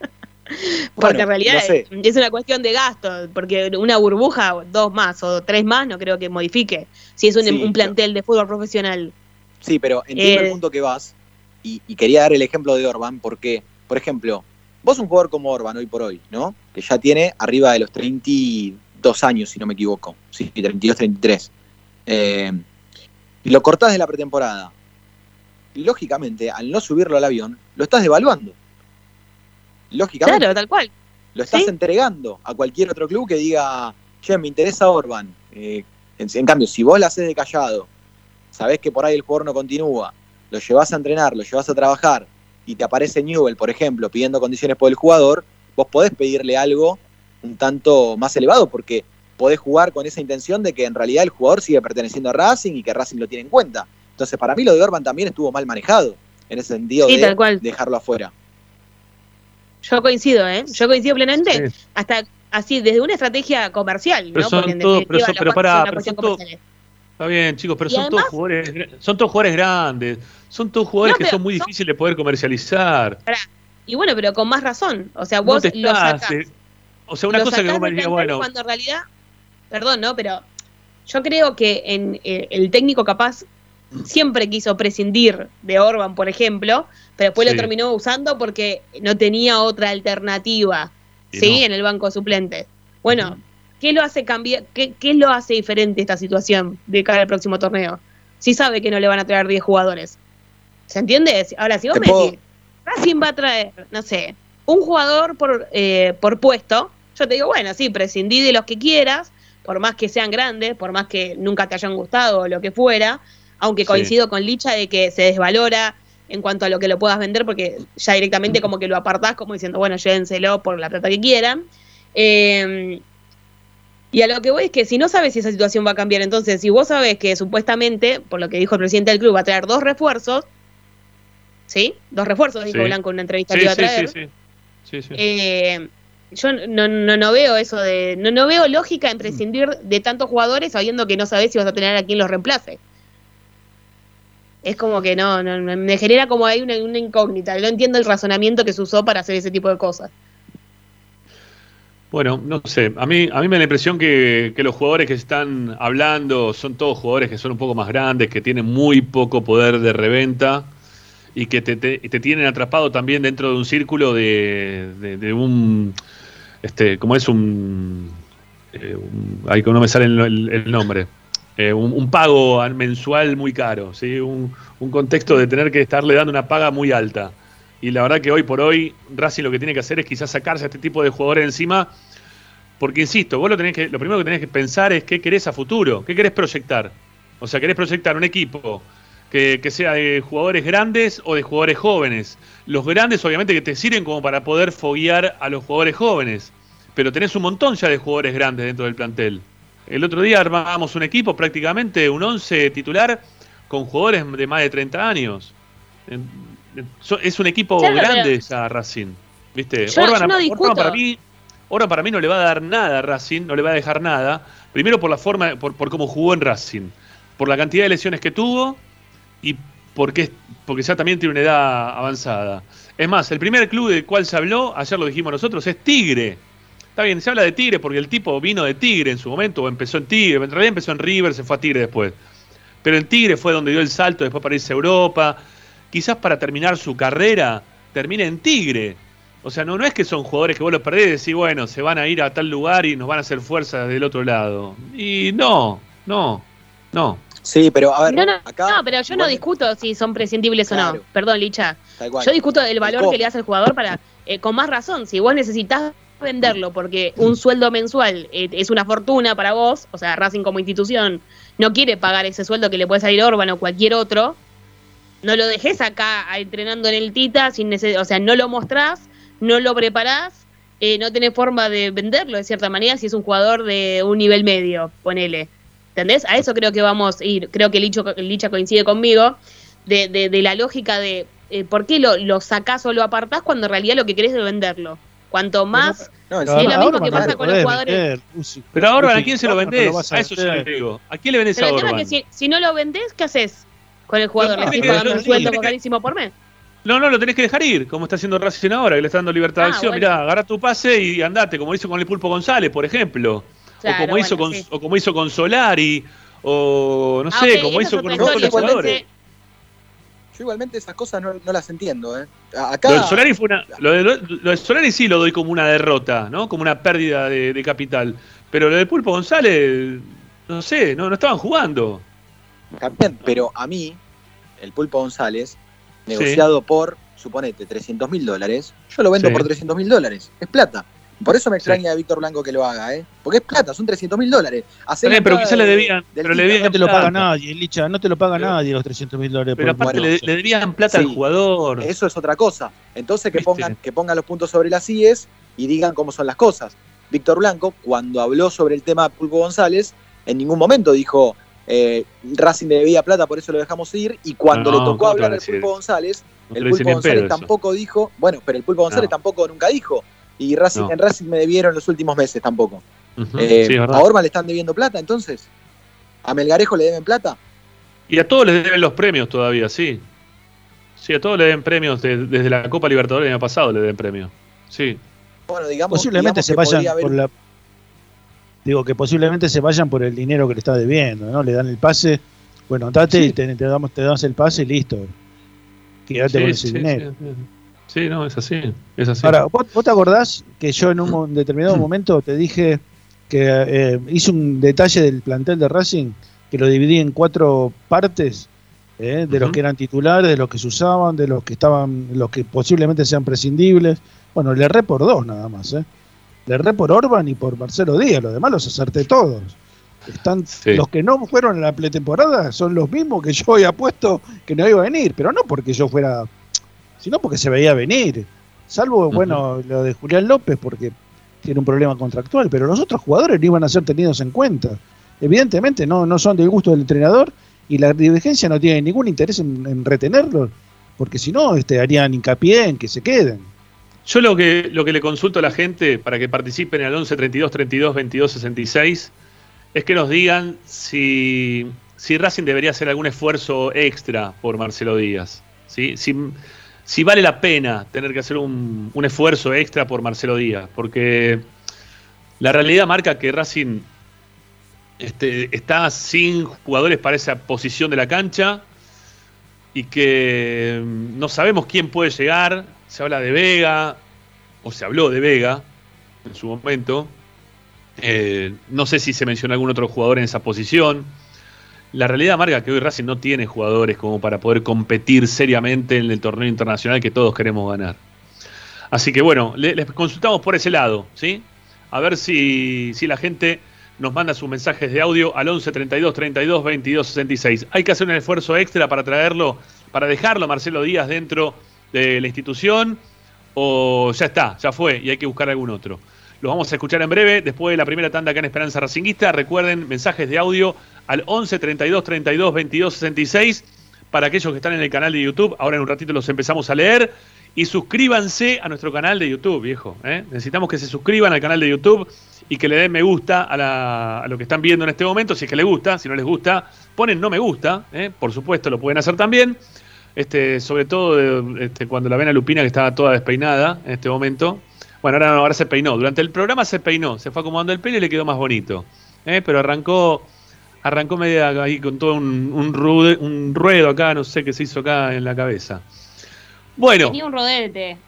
porque en realidad es, una cuestión de gasto, porque una burbuja, dos más o tres más, no creo que modifique. Si es un, plantel de fútbol profesional. Sí, pero entiendo el eh, punto que vas y, quería dar el ejemplo de Orban porque, por ejemplo, vos un jugador como Orban hoy por hoy, ¿no? Que ya tiene arriba de los 32 años, si no me equivoco. Sí, 32, 33. Eh, lo cortás de la pretemporada. Lógicamente, al no subirlo al avión, lo estás devaluando. Lógicamente. Claro, tal cual. Lo estás entregando a cualquier otro club que diga, che, me interesa Orban. Eh, en, cambio, si vos la haces de callado, sabés que por ahí el jugador no continúa, lo llevas a entrenar, lo llevas a trabajar y te aparece Newell, por ejemplo, pidiendo condiciones por el jugador, vos podés pedirle algo un tanto más elevado porque podés jugar con esa intención de que en realidad el jugador sigue perteneciendo a Racing y que Racing lo tiene en cuenta. Entonces, para mí lo de Orban también estuvo mal manejado en ese sentido de dejarlo afuera. Yo coincido, ¿eh? Yo coincido plenamente. Hasta así, desde una estrategia comercial, pero Son todos, pero, para, Está bien, chicos, pero son, todos jugadores, son todos jugadores grandes. Son todos jugadores que son muy difíciles de poder comercializar. Y bueno, pero con más razón. O sea, vos lo sacás, eh, O sea, una cosa que vos me digas, bueno. Cuando en realidad, perdón, ¿no? Pero yo creo que en eh, el técnico capaz siempre quiso prescindir de Orban, por ejemplo, pero después lo terminó usando porque no tenía otra alternativa, ¿sí? En el banco suplente. Bueno, ¿qué lo hace cambiar, qué, qué lo hace diferente esta situación de cara al próximo torneo? Si sabe que no le van a traer 10 jugadores. ¿Se entiende? Ahora, si vos me decís, Racing va a traer, no sé, un jugador por, eh, por puesto, yo te digo, bueno, sí, prescindí de los que quieras, por más que sean grandes, por más que nunca te hayan gustado o lo que fuera, aunque coincido con Licha de que se desvalora en cuanto a lo que lo puedas vender, porque ya directamente como que lo apartás como diciendo, bueno, llévenselo por la plata que quieran. Eh, y a lo que voy es que si no sabes si esa situación va a cambiar, entonces si vos sabés que supuestamente, por lo que dijo el presidente del club, va a traer dos refuerzos, ¿sí? Dos refuerzos, dijo Blanco en una entrevista que iba a traer. Sí, sí, sí. Eh, yo no, no, no, veo eso de. No, no veo lógica en prescindir de tantos jugadores sabiendo que no sabés si vas a tener a quien los reemplace. Es como que no, no me genera como ahí una, una incógnita. No entiendo el razonamiento que se usó para hacer ese tipo de cosas. Bueno, no sé, a mí, a mí me da la impresión que, los jugadores que están hablando son todos jugadores que son un poco más grandes, que tienen muy poco poder de reventa y que te, te, tienen atrapado también dentro de un círculo de, de, un, este, como es un, eh, ahí que no me sale el, nombre, eh, un, pago mensual muy caro, ¿sí? Un, un contexto de tener que estarle dando una paga muy alta. Y la verdad que hoy por hoy Racing lo que tiene que hacer es quizás sacarse a este tipo de jugadores encima. Porque insisto, vos lo, tenés que, lo primero que tenés que pensar es qué querés a futuro, qué querés proyectar. O sea, querés proyectar un equipo que, sea de jugadores grandes o de jugadores jóvenes. Los grandes obviamente que te sirven como para poder foguear a los jugadores jóvenes. Pero tenés un montón ya de jugadores grandes dentro del plantel. El otro día armábamos un equipo prácticamente un 11 titular con jugadores de más de 30 años es un equipo grande esa Racing. ¿Viste? Orban, para mí, para mí no le va a dar nada a Racing, no le va a dejar nada. Primero por la forma, por, cómo jugó en Racing, por la cantidad de lesiones que tuvo y porque, porque ya también tiene una edad avanzada. Es más, el primer club del cual se habló, ayer lo dijimos nosotros, es Tigre. Está bien, se habla de Tigre porque el tipo vino de Tigre en su momento, o empezó en Tigre, en realidad empezó en River, se fue a Tigre después. Pero en Tigre fue donde dio el salto después para irse a Europa, quizás para terminar su carrera, termine en Tigre. O sea, no, no es que son jugadores que vos los perdés y decís, bueno, se van a ir a tal lugar y nos van a hacer fuerza del otro lado. Y no, no, no. Sí, pero a ver, no, pero yo no discuto si son prescindibles o no. Perdón, Licha. Yo discuto del valor que le hace el jugador para, eh, con más razón, si vos necesitas venderlo, porque un sueldo mensual eh, es una fortuna para vos, o sea, Racing como institución no quiere pagar ese sueldo que le puede salir Orban o cualquier otro, no lo dejes acá entrenando en el Tita, sin o sea, no lo mostrás, no lo preparás, eh, no tenés forma de venderlo de cierta manera si es un jugador de un nivel medio, ponele. ¿Entendés? A eso creo que vamos a ir. Creo que el Licha coincide conmigo, de, de, la lógica de eh, por qué lo, lo sacás o lo apartás cuando en realidad lo que querés es venderlo. Cuanto más. No, es lo mismo que pasa con los jugadores. pero ahora, ¿a quién se lo vendés? a, eso yo le digo. ¿A quién le vendés pero a Que si, no lo vendés, ¿qué haces con el jugador? ¿Le estás pagando un sueldo carísimo por mes? No, no, lo tenés que dejar ir, como está haciendo Racing ahora, que le está dando libertad de ah, acción. Mirá, agarra tu pase y andate, como hizo con el Pulpo González, por ejemplo. O, como hizo con, o como hizo con Solari, o no ah, sé, como hizo con otros jugadores. Yo igualmente esas cosas no, las entiendo. ¿eh? Acá, lo, de Solari fue una, lo, de, Solari sí lo doy como una derrota, ¿no? Como una pérdida de, capital. Pero lo de Pulpo González, no sé, no, no estaban jugando. También, pero a mí, el Pulpo González, negociado por, suponete, 300 mil dólares, yo lo vendo por 300 mil dólares. Es plata. Por eso me extraña a Víctor Blanco que lo haga, ¿eh? Porque es plata, son 300 mil dólares. pero quizás le debían. Pero le debían no te lo paga nadie, Licha, no te lo paga nadie los 300 mil dólares. Pero aparte le, debían plata al jugador. Eso es otra cosa. Entonces que pongan, que pongan los puntos sobre las IES y digan cómo son las cosas. Víctor Blanco, cuando habló sobre el tema de Pulpo González, en ningún momento dijo eh, Racing le debía plata, por eso lo dejamos ir. Y cuando le tocó hablar al Pulpo González, el Pulpo González tampoco dijo, bueno, pero el Pulpo González tampoco nunca dijo y Racing, en Racing me debieron los últimos meses tampoco. Eh, ¿A Orban le están debiendo plata entonces? ¿A Melgarejo le deben plata? Y a todos les deben los premios todavía, sí. Sí, a todos le deben premios, desde la Copa Libertadores del año pasado le deben premios. Sí. Bueno, digamos, posiblemente se vayan por la digo que posiblemente se vayan por el dinero que le está debiendo, ¿no? Le dan el pase, bueno, date y te, damos te damos el pase y listo. Quédate con ese dinero. Sí, no, es así, es así. Ahora, ¿vos, te acordás que yo en un determinado momento te dije que eh, hice un detalle del plantel de Racing que lo dividí en cuatro partes, eh, de los que eran titulares, de los que se usaban, de los que estaban, los que posiblemente sean prescindibles. Bueno, le erré por dos nada más, ¿eh? Le erré por Orban y por Marcelo Díaz, los demás los acerté todos. Están, Los que no fueron a la pretemporada son los mismos que yo había puesto que no iba a venir, pero no porque yo fuera sino porque se veía venir. Salvo, bueno, lo de Julián López, porque tiene un problema contractual, pero los otros jugadores no iban a ser tenidos en cuenta. Evidentemente no, no son del gusto del entrenador y la dirigencia no tiene ningún interés en, retenerlos, porque si no, este, harían hincapié en que se queden. Yo lo que, lo que le consulto a la gente para que participen en el 11 32 32 22 66 es que nos digan si, si Racing debería hacer algún esfuerzo extra por Marcelo Díaz. ¿sí? Si, si vale la pena tener que hacer un, esfuerzo extra por Marcelo Díaz, porque la realidad marca que Racing este, está sin jugadores para esa posición de la cancha y que mm, no sabemos quién puede llegar. Se habla de Vega, o se habló de Vega en su momento. Eh, no sé si se menciona algún otro jugador en esa posición. La realidad marca que hoy Racing no tiene jugadores como para poder competir seriamente en el torneo internacional que todos queremos ganar. Así que bueno, les consultamos por ese lado, ¿sí? A ver si, si la gente nos manda sus mensajes de audio al 11 32 32 22 66. Hay que hacer un esfuerzo extra para traerlo, para dejarlo Marcelo Díaz dentro de la institución o ya está, ya fue y hay que buscar algún otro. Lo vamos a escuchar en breve, después de la primera tanda acá en Esperanza Racinguista. Recuerden, mensajes de audio al 11 32 32 22 66 para aquellos que están en el canal de YouTube. Ahora en un ratito los empezamos a leer. Y suscríbanse a nuestro canal de YouTube, viejo. ¿eh? Necesitamos que se suscriban al canal de YouTube y que le den me gusta a, lo que están viendo en este momento. Si es que les gusta, si no les gusta, ponen no me gusta. ¿eh? Por supuesto, lo pueden hacer también. Este, sobre todo este, cuando la ven a Lupina que estaba toda despeinada en este momento. Bueno, ahora, ahora se peinó. Durante el programa se peinó, se fue acomodando el pelo y le quedó más bonito. ¿eh? Pero arrancó arrancó media ahí con todo un, un, ruedo acá, no sé qué se hizo acá en la cabeza. Bueno. Tenía un rodete.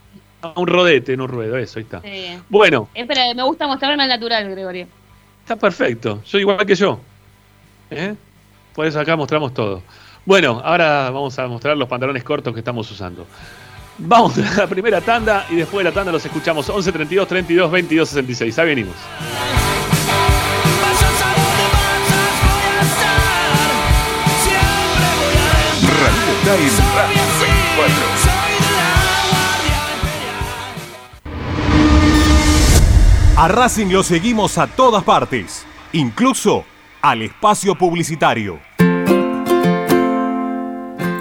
Ah, un rodete, no un ruedo, eso, ahí está. Sí. Bueno. Espera, me gusta mostrarme al natural, Gregorio. Está perfecto, yo igual que yo. ¿Eh? Por eso acá mostramos todo. Bueno, ahora vamos a mostrar los pantalones cortos que estamos usando. Vamos a la primera tanda y después de la tanda los escuchamos 11 32 32 22 66. Ahí venimos. Radio está en Radio 24. A Racing lo seguimos a todas partes, incluso al espacio publicitario.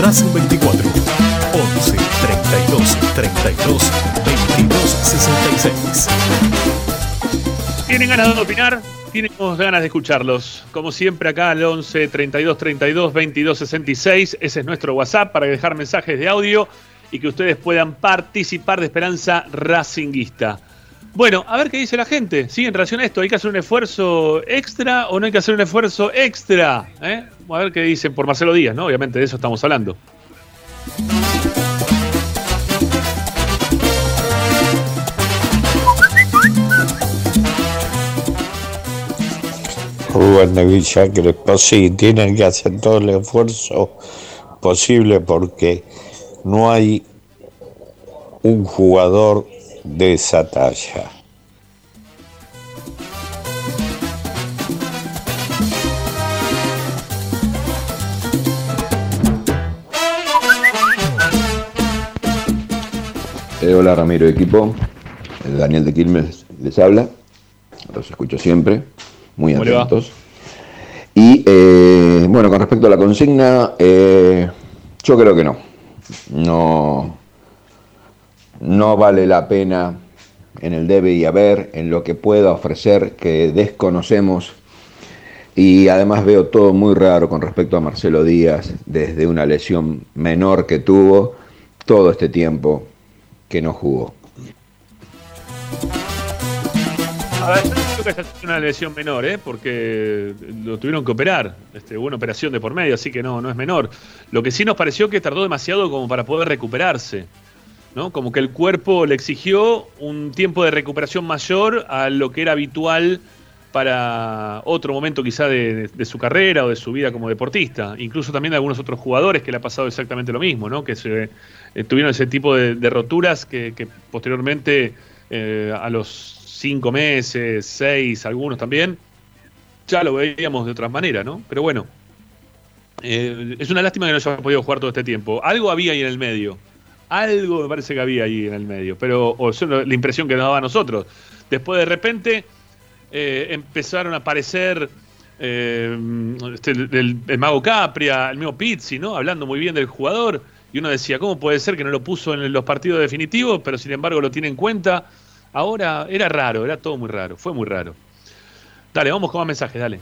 Racing 24 11 32 32 22 66. ¿Tienen ganas de opinar? Tenemos ganas de escucharlos. Como siempre, acá al 11 32 32 22 66. Ese es nuestro WhatsApp para dejar mensajes de audio y que ustedes puedan participar de Esperanza Racinguista. Bueno, a ver qué dice la gente. Sí, en relación a esto, ¿hay que hacer un esfuerzo extra o no hay que hacer un esfuerzo extra? ¿Eh? A ver qué dicen por Marcelo Díaz, ¿no? Obviamente de eso estamos hablando. Rubén de Villa Crespo, sí, tienen que hacer todo el esfuerzo posible porque no hay un jugador de esa talla. Eh, hola Ramiro equipo, Eh, Daniel de Quilmes les habla, los escucho siempre, muy atentos. Y eh, bueno, con respecto a la consigna, eh, yo creo que no. No, no vale la pena en el debe y haber, en lo que pueda ofrecer que desconocemos. Y además veo todo muy raro con respecto a Marcelo Díaz, desde una lesión menor que tuvo todo este tiempo que no jugó. A ver, creo que es una lesión menor, ¿eh? porque lo tuvieron que operar. Este, hubo una operación de por medio, así que no, no es menor. Lo que sí nos pareció que tardó demasiado como para poder recuperarse. ¿no? Como que el cuerpo le exigió un tiempo de recuperación mayor a lo que era habitual para otro momento quizá de, de, su carrera o de su vida como deportista. Incluso también de algunos otros jugadores que le ha pasado exactamente lo mismo, ¿no? que se, eh, tuvieron ese tipo de, roturas que, posteriormente eh, a los cinco meses, seis, algunos también, ya lo veíamos de otra manera, ¿no? Pero bueno, eh, es una lástima que no haya podido jugar todo este tiempo. Algo había ahí en el medio. Algo me parece que había ahí en el medio. Pero o es la impresión que nos daba a nosotros. Después de repente empezaron a aparecer este, el, el, mago Capria, el mismo Pizzi, ¿no? Hablando muy bien del jugador. Y uno decía, ¿cómo puede ser que no lo puso en los partidos definitivos, pero sin embargo lo tiene en cuenta? Ahora era raro, era todo muy raro, fue muy raro. Dale, vamos con más mensajes, dale.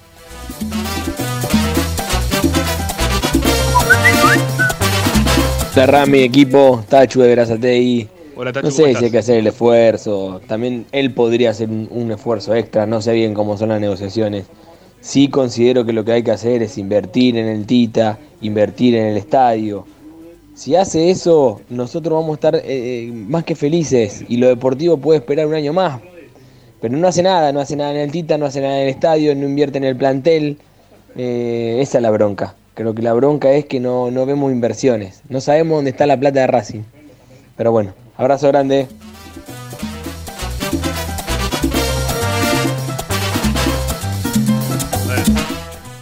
Hola mi equipo, Tachu de Grazatei. Hola, Tachu, no sé si hay que hacer el esfuerzo. También él podría hacer un, un, esfuerzo extra. No sé bien cómo son las negociaciones. Sí considero que lo que hay que hacer es invertir en el Tita, invertir en el estadio. Si hace eso, nosotros vamos a estar eh, más que felices y lo deportivo puede esperar un año más. Pero no hace nada, no hace nada en el Tita, no hace nada en el estadio, no invierte en el plantel. Eh, esa es la bronca. Creo que la bronca es que no, no vemos inversiones. No sabemos dónde está la plata de Racing. Pero bueno, abrazo grande.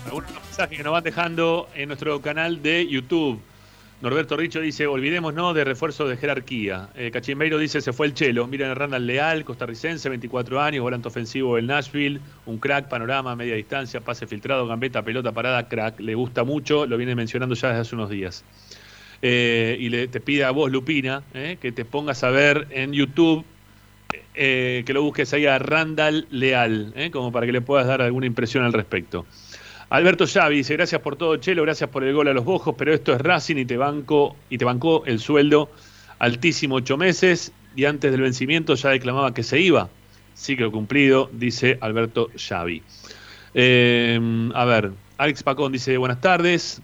Algunos mensajes que nos van dejando en nuestro canal de YouTube. Norberto Richo dice, olvidémonos de refuerzo de jerarquía. Eh, Cachimbeiro dice, se fue el chelo. Miren a Randall Leal, costarricense, 24 años, volante ofensivo del Nashville, un crack, panorama, media distancia, pase filtrado, gambeta, pelota parada, crack. Le gusta mucho, lo viene mencionando ya desde hace unos días. Eh, y le, te pide a vos, Lupina, eh, que te pongas a ver en YouTube, eh, que lo busques ahí a Randall Leal, eh, como para que le puedas dar alguna impresión al respecto. Alberto Xavi dice, gracias por todo, Chelo, gracias por el gol a los bojos, pero esto es Racing y te banco, y te bancó el sueldo altísimo ocho meses, y antes del vencimiento ya declamaba que se iba. Ciclo cumplido, dice Alberto Xavi. Eh, a ver, Alex Pacón dice, buenas tardes.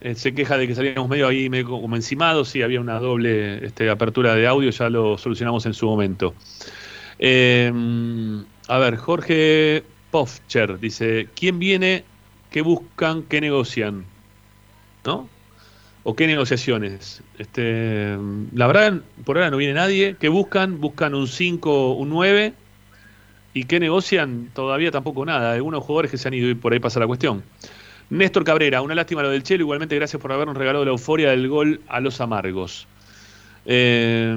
Eh, se queja de que salíamos medio ahí, medio como encimados, sí, había una doble este, apertura de audio, ya lo solucionamos en su momento. Eh, a ver, Jorge Pofcher dice, ¿quién viene qué buscan, qué negocian, ¿no? O qué negociaciones. Este, la verdad, por ahora no viene nadie. ¿Qué buscan? Buscan un 5, un 9. ¿Y qué negocian? Todavía tampoco nada. Algunos jugadores que se han ido y por ahí pasa la cuestión. Néstor Cabrera, una lástima lo del Chelo. Igualmente, gracias por habernos regalado la euforia del gol a los amargos. Eh,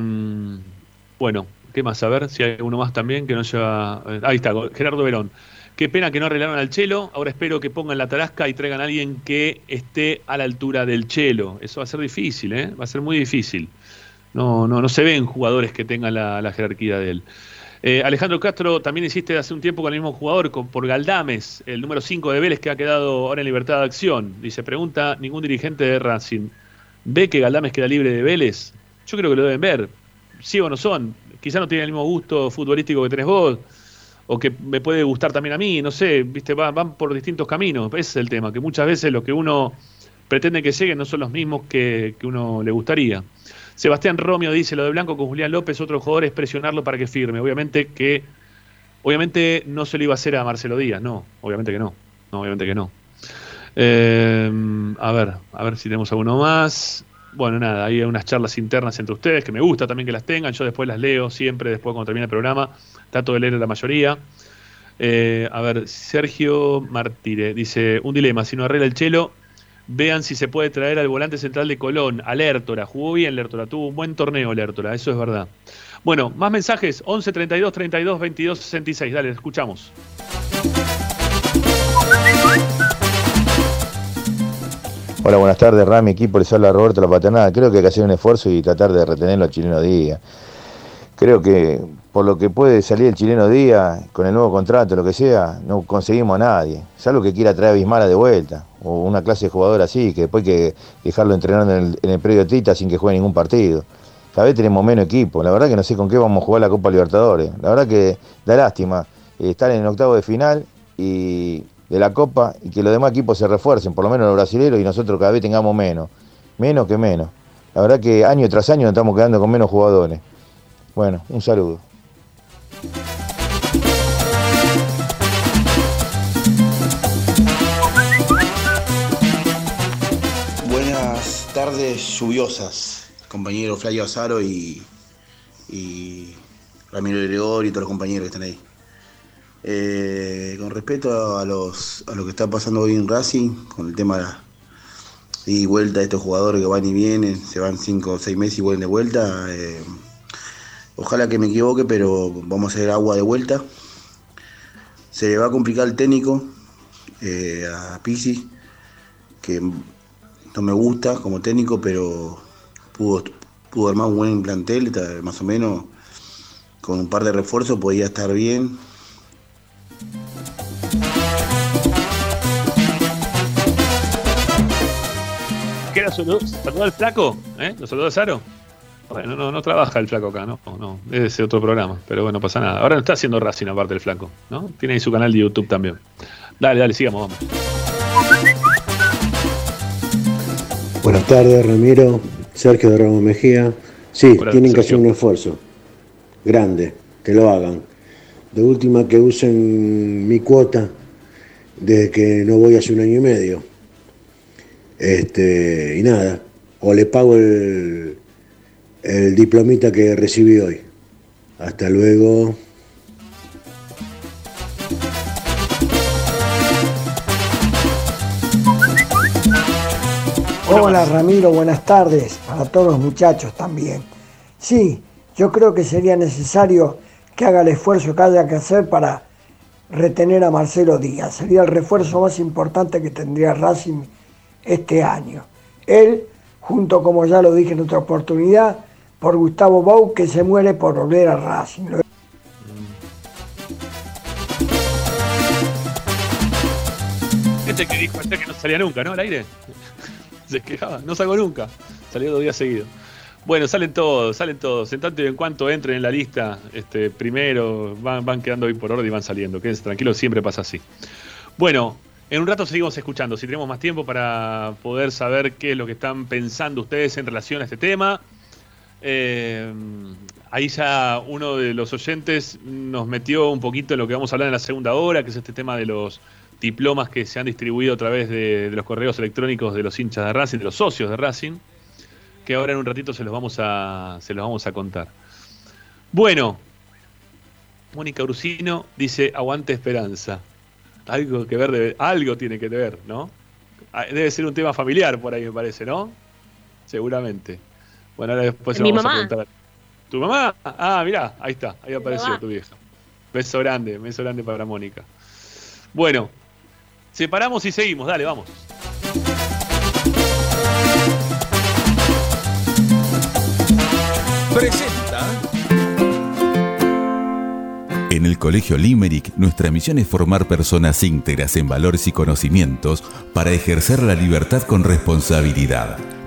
bueno, ¿qué más? A ver si hay uno más también que no lleva. Ahí está, Gerardo Verón. Qué pena que no arreglaron al Chelo. Ahora espero que pongan la tarasca y traigan a alguien que esté a la altura del Chelo. Eso va a ser difícil, ¿eh? Va a ser muy difícil. No, no, no se ven jugadores que tengan la, jerarquía de él. Eh, Alejandro Castro también insiste hace un tiempo con el mismo jugador, por Galdames, el número 5 de Vélez que ha quedado ahora en libertad de acción. Dice, pregunta ningún dirigente de Racing. ¿Ve que Galdames queda libre de Vélez? Yo creo que lo deben ver. Sí o no son. Quizá no tiene el mismo gusto futbolístico que tenés vos o que me puede gustar también a mí, no sé, viste, van, van por distintos caminos, ese es el tema, que muchas veces lo que uno pretende que lleguen no son los mismos que, que uno le gustaría. Sebastián Romeo dice, lo de Blanco con Julián López, otro jugador es presionarlo para que firme, obviamente que, obviamente no se lo iba a hacer a Marcelo Díaz, no, obviamente que no, no obviamente que no. Eh, a ver, a ver si tenemos alguno más. Bueno, nada, hay unas charlas internas entre ustedes que me gusta también que las tengan. Yo después las leo siempre, después cuando termine el programa. Trato de leer la mayoría. Eh, a ver, Sergio Martire dice: Un dilema, si no arregla el chelo, vean si se puede traer al volante central de Colón, a Lertora. Jugó bien Lertora, tuvo un buen torneo Lertora, eso es verdad. Bueno, más mensajes: 11 32 32 22 66. Dale, escuchamos. Hola, buenas tardes, Rami, equipo, les habla Roberto La Paternada. Creo que hay que hacer un esfuerzo y tratar de retenerlo a Chileno Díaz. Creo que por lo que puede salir el chileno Díaz, con el nuevo contrato, lo que sea, no conseguimos a nadie. Salvo que quiera traer a Bismara de vuelta, o una clase de jugador así, que después hay que dejarlo entrenando en el, en el predio Tita sin que juegue ningún partido. Cada vez tenemos menos equipo, la verdad que no sé con qué vamos a jugar la Copa Libertadores. La verdad que da lástima eh, estar en el octavo de final y de la Copa y que los demás equipos se refuercen, por lo menos los brasileños, y nosotros cada vez tengamos menos. Menos que menos. La verdad que año tras año nos estamos quedando con menos jugadores. Bueno, un saludo. Buenas tardes lluviosas, compañero Flavio Azaro y, Ramiro Gregorio y todos los compañeros que están ahí. Eh, con respecto a, lo que está pasando hoy en Racing, con el tema de la y vuelta de estos jugadores que van y vienen, se van 5 o 6 meses y vuelven de vuelta, eh, ojalá que me equivoque, pero vamos a hacer agua de vuelta. Se le va a complicar el técnico eh, a Pisi, que no me gusta como técnico, pero pudo, armar un buen plantel, más o menos con un par de refuerzos podía estar bien. ¿Qué era saludó, saludó al flaco? ¿Eh? ¿Lo saludó Saro? Bueno, no, no trabaja el flaco acá, ¿no? No, debe ser otro programa, pero bueno, no pasa nada. Ahora no está haciendo Racing aparte el flaco, ¿no? Tiene ahí su canal de YouTube también. Dale, dale, sigamos, vamos. Buenas tardes, Ramiro. Sergio de Ramos Mejía. Sí, Hola, tienen que hacer un esfuerzo grande, que lo hagan. De última, que usen mi cuota desde que no voy hace un año y medio. Este, y nada, o le pago el, el diplomita que recibí hoy. Hasta luego. Hola Ramiro, buenas tardes para todos los muchachos también. Sí, yo creo que sería necesario que haga el esfuerzo que haya que hacer para retener a Marcelo Díaz. Sería el refuerzo más importante que tendría Racing este año. Él, junto como ya lo dije en otra oportunidad, por Gustavo Bau, que se muere por volver a Racing. Este que dijo ayer que no salía nunca, ¿no? Al aire. Se quejaba, no salgo nunca. Salió dos días seguidos. Bueno, salen todos, salen todos. En tanto y en cuanto entren en la lista, este, primero van, van quedando hoy por orden y van saliendo. Quédense tranquilos, siempre pasa así. Bueno, en un rato seguimos escuchando, si tenemos más tiempo para poder saber qué es lo que están pensando ustedes en relación a este tema. Eh, ahí ya uno de los oyentes nos metió un poquito en lo que vamos a hablar en la segunda hora, que es este tema de los diplomas que se han distribuido a través de, de los correos electrónicos de los hinchas de Racing, de los socios de Racing, que ahora en un ratito se los vamos a, se los vamos a contar. Bueno, Mónica Ursino dice aguante esperanza. Algo que ver, debe- algo tiene que ver, ¿no? Ah, Debe ser un tema familiar por ahí, me parece, ¿no? Seguramente. Bueno, ahora después se Mi vamos a preguntar. ¿Tu mamá? Ah, mirá, ahí está, ahí apareció mamá. tu vieja. Beso grande, beso grande para Mónica. Bueno, separamos y seguimos, dale, vamos. Presenta En el Colegio Limerick, nuestra misión es formar personas íntegras en valores y conocimientos para ejercer la libertad con responsabilidad.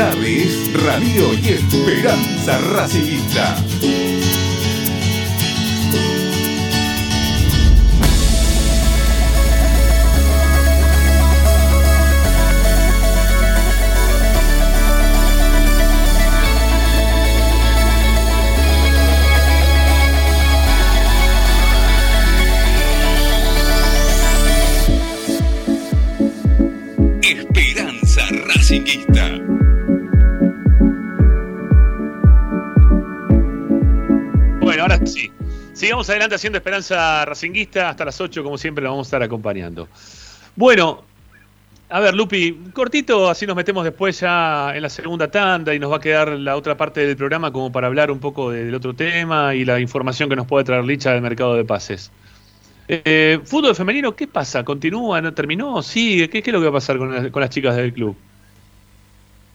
Naves, Radio y Esperanza Racingista. Esperanza Racingista. Sigamos adelante haciendo Esperanza Racinguista. Hasta las 8, como siempre, la vamos a estar acompañando. Bueno, a ver, Lupi, cortito, así nos metemos después ya en la segunda tanda y nos va a quedar la otra parte del programa como para hablar un poco del otro tema y la información que nos puede traer Licha del mercado de pases. Eh, fútbol femenino, ¿qué pasa? ¿Continúa? ¿No terminó? ¿Sigue? ¿Qué, es lo que va a pasar con, con las chicas del club?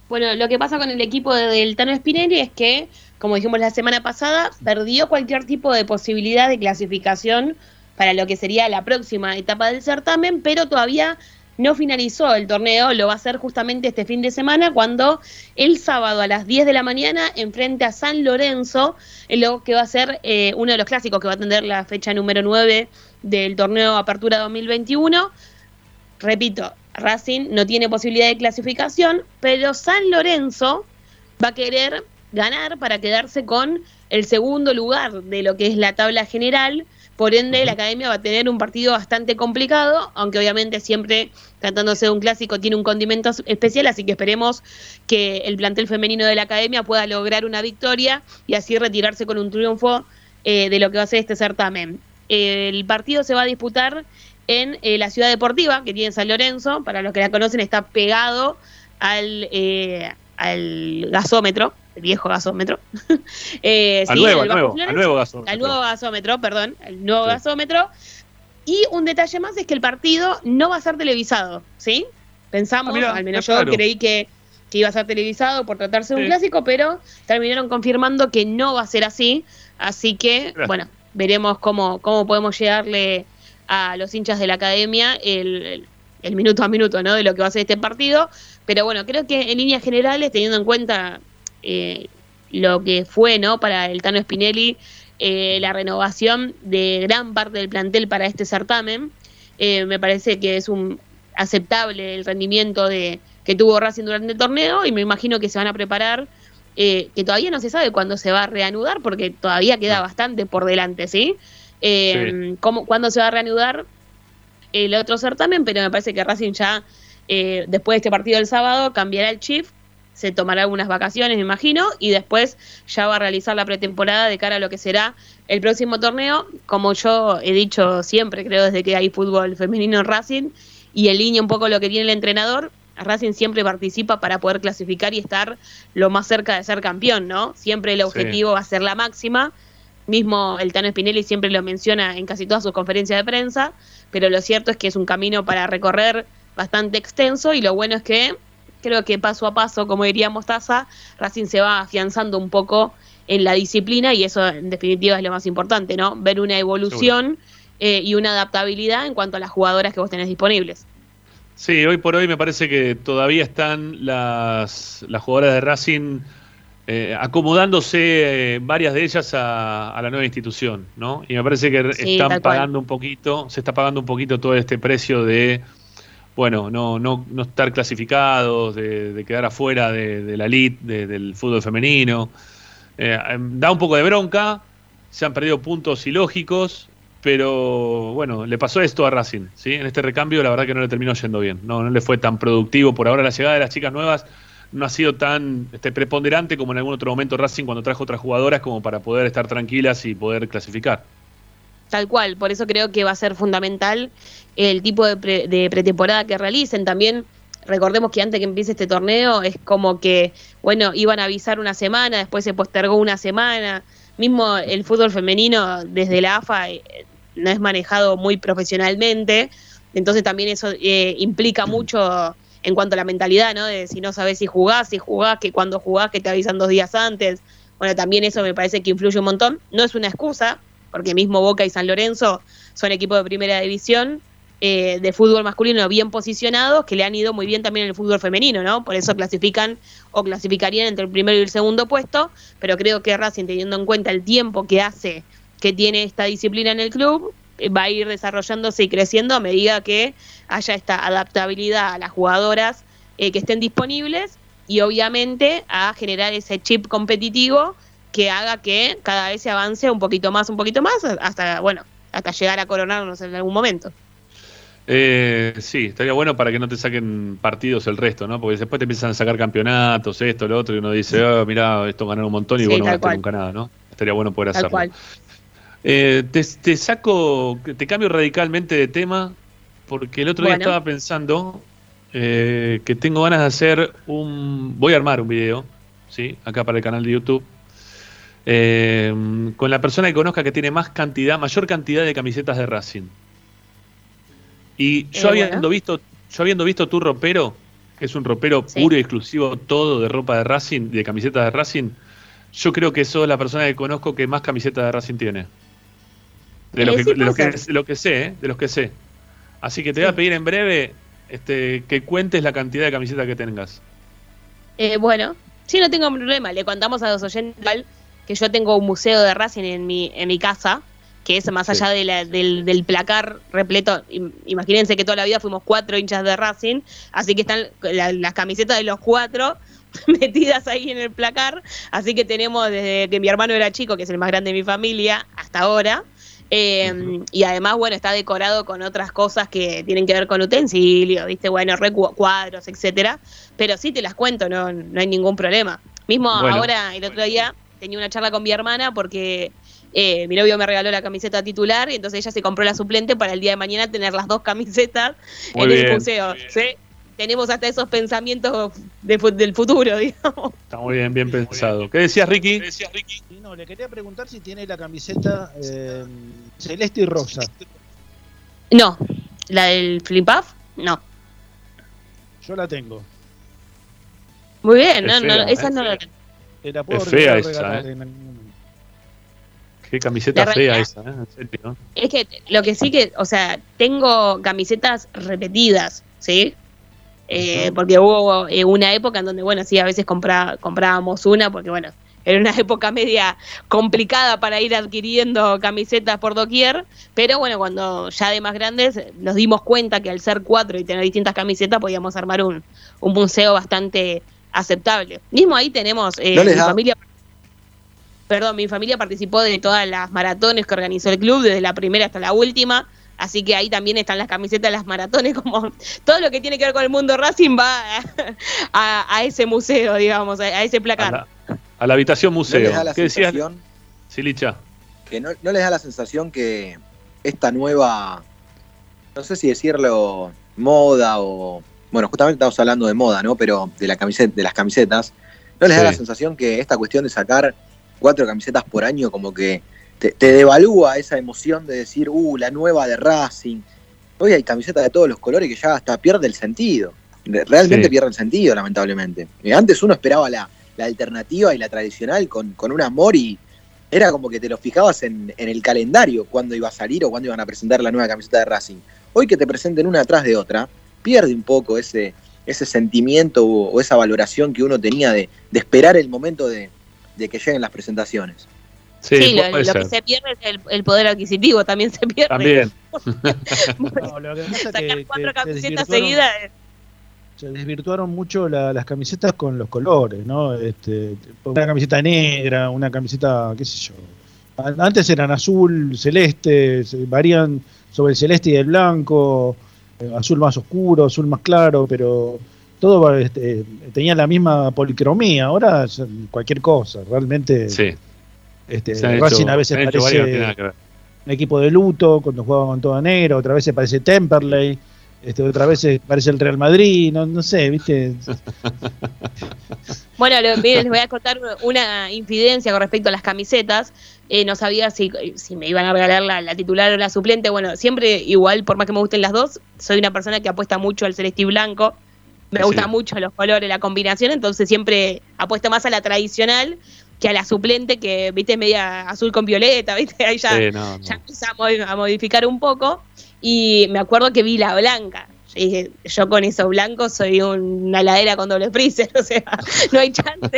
Bueno, lo que pasa con el equipo del Tano Spinelli es que, como dijimos la semana pasada, perdió cualquier tipo de posibilidad de clasificación para lo que sería la próxima etapa del certamen, pero todavía no finalizó el torneo, lo va a hacer justamente este fin de semana cuando el sábado a las 10 de la mañana enfrente a San Lorenzo, en lo que va a ser eh, uno de los clásicos que va a tener la fecha número 9 del torneo Apertura 2021 repito, Racing no tiene posibilidad de clasificación, pero San Lorenzo va a querer ganar para quedarse con el segundo lugar de lo que es la tabla general. Por ende, la academia va a tener un partido bastante complicado, aunque obviamente siempre tratándose de un clásico tiene un condimento especial, así que esperemos que el plantel femenino de la academia pueda lograr una victoria y así retirarse con un triunfo eh, de lo que va a ser este certamen. El partido se va a disputar en eh, la ciudad deportiva que tiene San Lorenzo. Para los que la conocen, está pegado al, eh, al gasómetro, el viejo gasómetro. Eh, Al sí, nuevo, al nuevo, al gasómetro. Al nuevo gasómetro, perdón, el nuevo gasómetro. Y un detalle más es que el partido no va a ser televisado, ¿sí? Pensamos, Ah, mirá, al menos yo creí que, que iba a ser televisado por tratarse de un Sí. clásico, pero terminaron confirmando que no va a ser así. Así que, bueno, veremos cómo, cómo podemos llegarle a los hinchas de la academia el, el- el minuto a minuto, ¿no? De lo que va a ser este partido. Pero bueno, creo que en líneas generales, teniendo en cuenta eh, lo que fue, ¿no? Para el Tano Spinelli, eh, la renovación de gran parte del plantel para este certamen, eh, me parece que es un aceptable el rendimiento de que tuvo Racing durante el torneo y me imagino que se van a preparar, eh, que todavía no se sabe cuándo se va a reanudar porque todavía queda bastante por delante, ¿sí? Eh, cómo- ¿Cuándo se va a reanudar el otro certamen? Pero me parece que Racing ya, eh, después de este partido del sábado, cambiará el chief, se tomará algunas vacaciones, me imagino, y después ya va a realizar la pretemporada de cara a lo que será el próximo torneo. Como yo he dicho siempre, creo desde que hay fútbol femenino en Racing, y en línea un poco lo que tiene el entrenador, Racing siempre participa para poder clasificar y estar lo más cerca de ser campeón, ¿no? Siempre el objetivo va a ser la máxima. Mismo el Tano Spinelli siempre lo menciona en casi todas sus conferencias de prensa, pero lo cierto es que es un camino para recorrer bastante extenso y lo bueno es que creo que paso a paso, como diría Mostaza, Racing se va afianzando un poco en la disciplina y eso en definitiva es lo más importante, ¿no? Ver una evolución eh, y una adaptabilidad en cuanto a las jugadoras que vos tenés disponibles. Sí, hoy por hoy me parece que todavía están las, las jugadoras de Racing eh, acomodándose, eh, varias de ellas, a, a la nueva institución, ¿no? Y me parece que Sí, están pagando un poquito, se está pagando un poquito todo este precio de, bueno, no, no, no estar clasificados, de, de quedar afuera de, de la elite, de- del fútbol femenino. Eh, em, da un poco de bronca, se han perdido puntos ilógicos, pero bueno, le pasó esto a Racing, ¿sí? En este recambio la verdad que no le terminó yendo bien, no, no le fue tan productivo. Por ahora la llegada de las chicas nuevas no ha sido tan este, preponderante como en algún otro momento Racing cuando trajo otras jugadoras como para poder estar tranquilas y poder clasificar. Tal cual, por eso creo que va a ser fundamental el tipo de, pre- de pretemporada que realicen. También recordemos que antes que empiece este torneo es como que, bueno, iban a avisar una semana, después se postergó una semana. Mismo el fútbol femenino desde la AFA eh, no es manejado muy profesionalmente, entonces también eso eh, implica mucho en cuanto a la mentalidad, ¿no? De si no sabes si jugás, si jugás, que cuando jugás que te avisan dos días antes. Bueno, también eso me parece que influye un montón. No es una excusa, porque mismo Boca y San Lorenzo son equipos de primera división eh, de fútbol masculino bien posicionados, que le han ido muy bien también en el fútbol femenino, ¿no? Por eso clasifican o clasificarían entre el primero y el segundo puesto, pero creo que Racing, teniendo en cuenta el tiempo que hace que tiene esta disciplina en el club, eh, va a ir desarrollándose y creciendo a medida que haya esta adaptabilidad a las jugadoras eh, que estén disponibles y obviamente a generar ese chip competitivo que haga que cada vez se avance un poquito más, un poquito más, hasta, bueno, hasta llegar a coronarnos en algún momento. Eh, sí, estaría bueno para que no te saquen partidos el resto, ¿no? Porque después te empiezan a sacar campeonatos, esto, lo otro, y uno dice, oh, mirá, esto ganaron un montón y Sí, vos no ganaste nunca nada, ¿no? Estaría bueno poder Tal hacerlo. cual. Eh, te, te saco, te cambio radicalmente de tema, porque el otro día estaba pensando eh, que tengo ganas de hacer un. Voy a armar un video, ¿sí? Acá para el canal de YouTube. Eh, con la persona que conozca que tiene más cantidad, mayor cantidad de camisetas de Racing. Y yo Eh, habiendo bueno. visto, yo habiendo visto tu ropero, que es un ropero puro y exclusivo todo de ropa de Racing, de camisetas de Racing, yo creo que sos la persona que conozco que más camisetas de Racing tiene. De, Eh, lo, que, sí, de lo, que, ser. de lo que sé, ¿eh? de los que sé. Así que te voy a pedir en breve este, que cuentes la cantidad de camisetas que tengas. Eh, bueno, sí, no tengo problema. Le contamos a los oyentes que yo tengo un museo de Racing en mi, en mi casa, que es más allá de la- del, del placar repleto. Im- Imagínense que toda la vida fuimos cuatro hinchas de Racing, así que están la- las camisetas de los cuatro metidas ahí en el placar. Así que tenemos desde que mi hermano era chico, que es el más grande de mi familia, hasta ahora. Eh, Y además, bueno, está decorado con otras cosas que tienen que ver con utensilios, ¿viste? Bueno, recu- cuadros, etcétera. Pero sí te las cuento, no, no hay ningún problema. Mismo Bueno. ahora, el otro día, tenía una charla con mi hermana porque eh, mi novio me regaló la camiseta titular y entonces ella se compró la suplente para el día de mañana tener las dos camisetas Muy en bien. el museo. ¿sí? Tenemos hasta esos pensamientos de del futuro, digamos. Está muy bien, bien pensado. ¿Qué decías, Ricky? Y no, le quería preguntar si tiene la camiseta eh, celeste y rosa. No, la del flip off, no. Yo la tengo. Muy bien, Es no, no, esa ¿eh? no la Te la puedo Es fea regalar esa, ¿eh? en algún momento. Qué camiseta fea esa, ¿eh? En serio. Es que lo que sí que, o sea, tengo camisetas repetidas, ¿sí? Eh, porque hubo eh, una época en donde, bueno, sí, a veces compra- comprábamos una, porque, bueno, era una época media complicada para ir adquiriendo camisetas por doquier, pero bueno, cuando ya de más grandes nos dimos cuenta que al ser cuatro y tener distintas camisetas podíamos armar un, un museo bastante aceptable. Mismo ahí tenemos, eh, ¿No les mi da- familia Perdón, mi familia participó de todas las maratones que organizó el club, desde la primera hasta la última. Así que ahí también están las camisetas de las maratones, como todo lo que tiene que ver con el mundo Racing va a, a- a ese museo, digamos, a, a ese A placar. la, a la habitación ¿No museo. les da la ¿Qué decías? sensación Silicha. que no, no les da la sensación que esta nueva, no sé si decirlo moda o, bueno, justamente estamos hablando de moda, ¿no? Pero de, la camiseta, de las camisetas, ¿no les da la sensación que esta cuestión de sacar cuatro camisetas por año como que te, te devalúa esa emoción de decir, uh, la nueva de Racing? Hoy hay camisetas de todos los colores que ya hasta pierde el sentido. Realmente Sí. pierde el sentido, lamentablemente. Eh, Antes uno esperaba la, la alternativa y la tradicional con, con un amor y, era como que te lo fijabas en, en el calendario cuándo iba a salir o cuándo iban a presentar la nueva camiseta de Racing. Hoy que te presenten una atrás de otra, pierde un poco ese, ese sentimiento o, o esa valoración que uno tenía de, de esperar el momento de, de que lleguen las presentaciones. Sí, Sí, lo, que se pierde es el, el poder adquisitivo, también se pierde. También. No, lo que pasa es Sacar que- cuatro que camisetas desvirtuaron- seguidas. Se desvirtuaron mucho la- las camisetas con los colores, ¿no? Este, una camiseta negra, una camiseta, qué sé yo. An- Antes eran azul, celeste, se varían sobre el celeste y el blanco, azul más oscuro, azul más claro, pero todo va, este, tenía la misma policromía. Ahora cualquier cosa, realmente. Sí. Este, Se Racing hecho- a veces parece un equipo de luto cuando juega con toda negra, otra vez se parece Temperley, este, otra vez parece el Real Madrid, no, no sé, viste. Bueno, lo- miren, les voy a contar una infidencia con respecto a las camisetas. Eh, no sabía si, si me iban a regalar la, la titular o la suplente. Bueno, siempre igual, por más que me gusten las dos, soy una persona que apuesta mucho al celeste y blanco. Me Sí. gustan mucho los colores, la combinación, entonces siempre apuesto más a la tradicional que a la suplente, que viste media azul con violeta, viste, ahí ya, Sí, no, no. ya modi- a modificar un poco. Y me acuerdo que vi la blanca. Dije, yo con eso blanco soy un- una ladera con doble freezer, o sea, no hay chance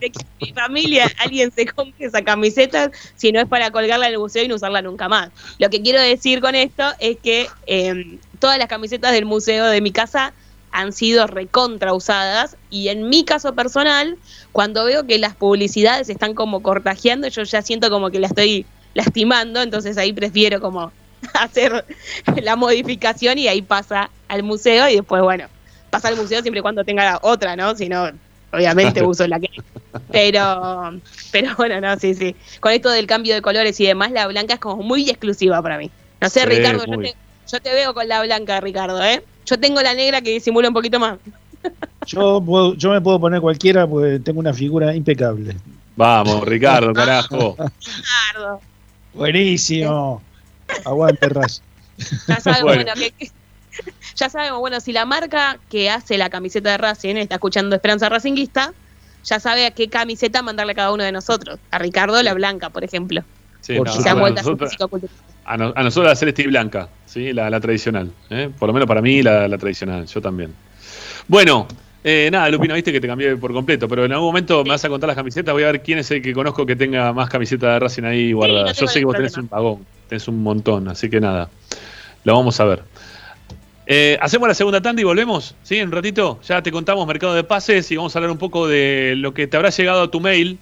de que mi familia alguien se compre esa camiseta si no es para colgarla en el museo y no usarla nunca más. Lo que quiero decir con esto es que eh, todas las camisetas del museo de mi casa han sido recontra usadas y en mi caso personal, cuando veo que las publicidades están como cortajeando, yo ya siento como que la estoy lastimando, entonces ahí prefiero como hacer la modificación y ahí pasa al museo y después, bueno, pasa al museo siempre y cuando tenga otra, ¿no? Si no, obviamente Claro. uso la que... Pero Pero bueno, no, sí, sí. Con esto del cambio de colores y demás, la blanca es como muy exclusiva para mí. No sé, Sí, Ricardo, yo te, yo te veo con la blanca, Ricardo, ¿eh? Yo tengo la negra que disimula un poquito más. Yo, puedo- yo me puedo poner cualquiera porque tengo una figura impecable. Vamos, Ricardo, carajo. Ricardo. Buenísimo. Aguante, Racing. Ya sabemos, Bueno. bueno, que, ya sabemos, bueno, si la marca que hace la camiseta de Racing está escuchando Esperanza Racinguista, ya sabe a qué camiseta mandarle a cada uno de nosotros. A Ricardo la blanca, por ejemplo. Sí, Por no, a, vuelto a su nosotros, a no- a nosotros la celeste y blanca, ¿sí? la, la tradicional. ¿eh? Por lo menos para mí la, la tradicional, yo también. Bueno, eh, nada, Lupino, viste que te cambié por completo, pero en algún momento me vas a contar las camisetas, voy a ver quién es el que conozco que tenga más camisetas de Racing ahí guardadas. no yo sé que vos tenés un vagón, tenés un montón, así que nada, lo vamos a ver. Eh, Hacemos la segunda tanda y volvemos, ¿sí? En un ratito ya te contamos mercado de pases y vamos a hablar un poco de lo que te habrá llegado a tu mail,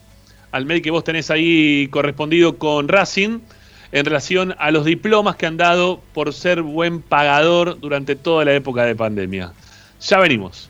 al mail que vos tenés ahí correspondido con Racing, en relación a los diplomas que han dado por ser buen pagador durante toda la época de pandemia. Ya venimos.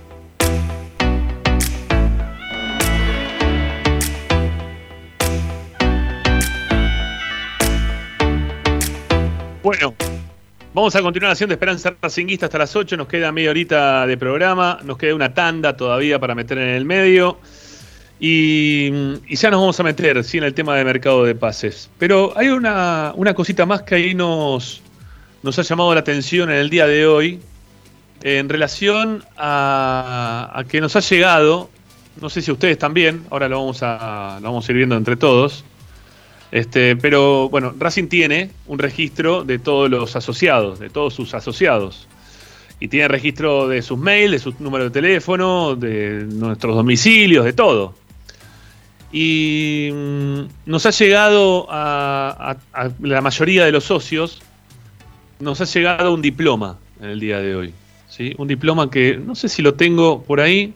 Vamos a continuar haciendo Esperanza Racinguista hasta las 8. Nos queda media horita de programa. Nos queda una tanda todavía para meter en el medio. Y, ya nos vamos a meter sí, en el tema de mercado de pases. Pero hay una, cosita más que ahí nos, nos ha llamado la atención en el día de hoy. En relación a, a que nos ha llegado, no sé si ustedes también, ahora lo vamos a, lo vamos a ir viendo entre todos. Este, pero bueno, Racing tiene un registro de todos los asociados, de todos sus asociados. Y tiene registro de sus mails, de su número de teléfono, de nuestros domicilios, de todo. Y mm, nos ha llegado a, a- a la mayoría de los socios, nos ha llegado un diploma en el día de hoy. ¿sí? Un diploma que no sé si lo tengo por ahí.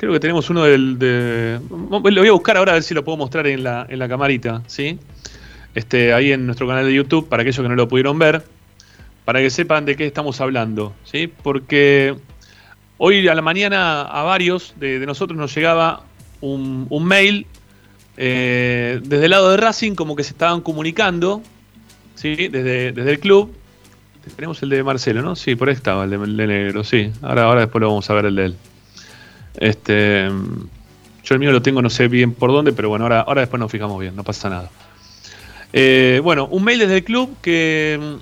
Creo que tenemos uno del. De, lo voy a buscar ahora a ver si lo puedo mostrar en la, en la camarita, ¿sí? Este, ahí en nuestro canal de YouTube, para aquellos que no lo pudieron ver, para que sepan de qué estamos hablando, ¿sí? Porque hoy a la mañana a varios de, nosotros nos llegaba un, un mail eh, desde el lado de Racing, como que se estaban comunicando, ¿sí? Desde, desde el club. Tenemos el de Marcelo, ¿no? Sí, por ahí estaba, el de, el de negro, sí. Ahora, ahora después lo vamos a ver el de él. Este, yo el mío lo tengo, no sé bien por dónde, pero bueno, ahora, ahora después nos fijamos bien, no pasa nada. Eh, bueno, un mail desde el club que,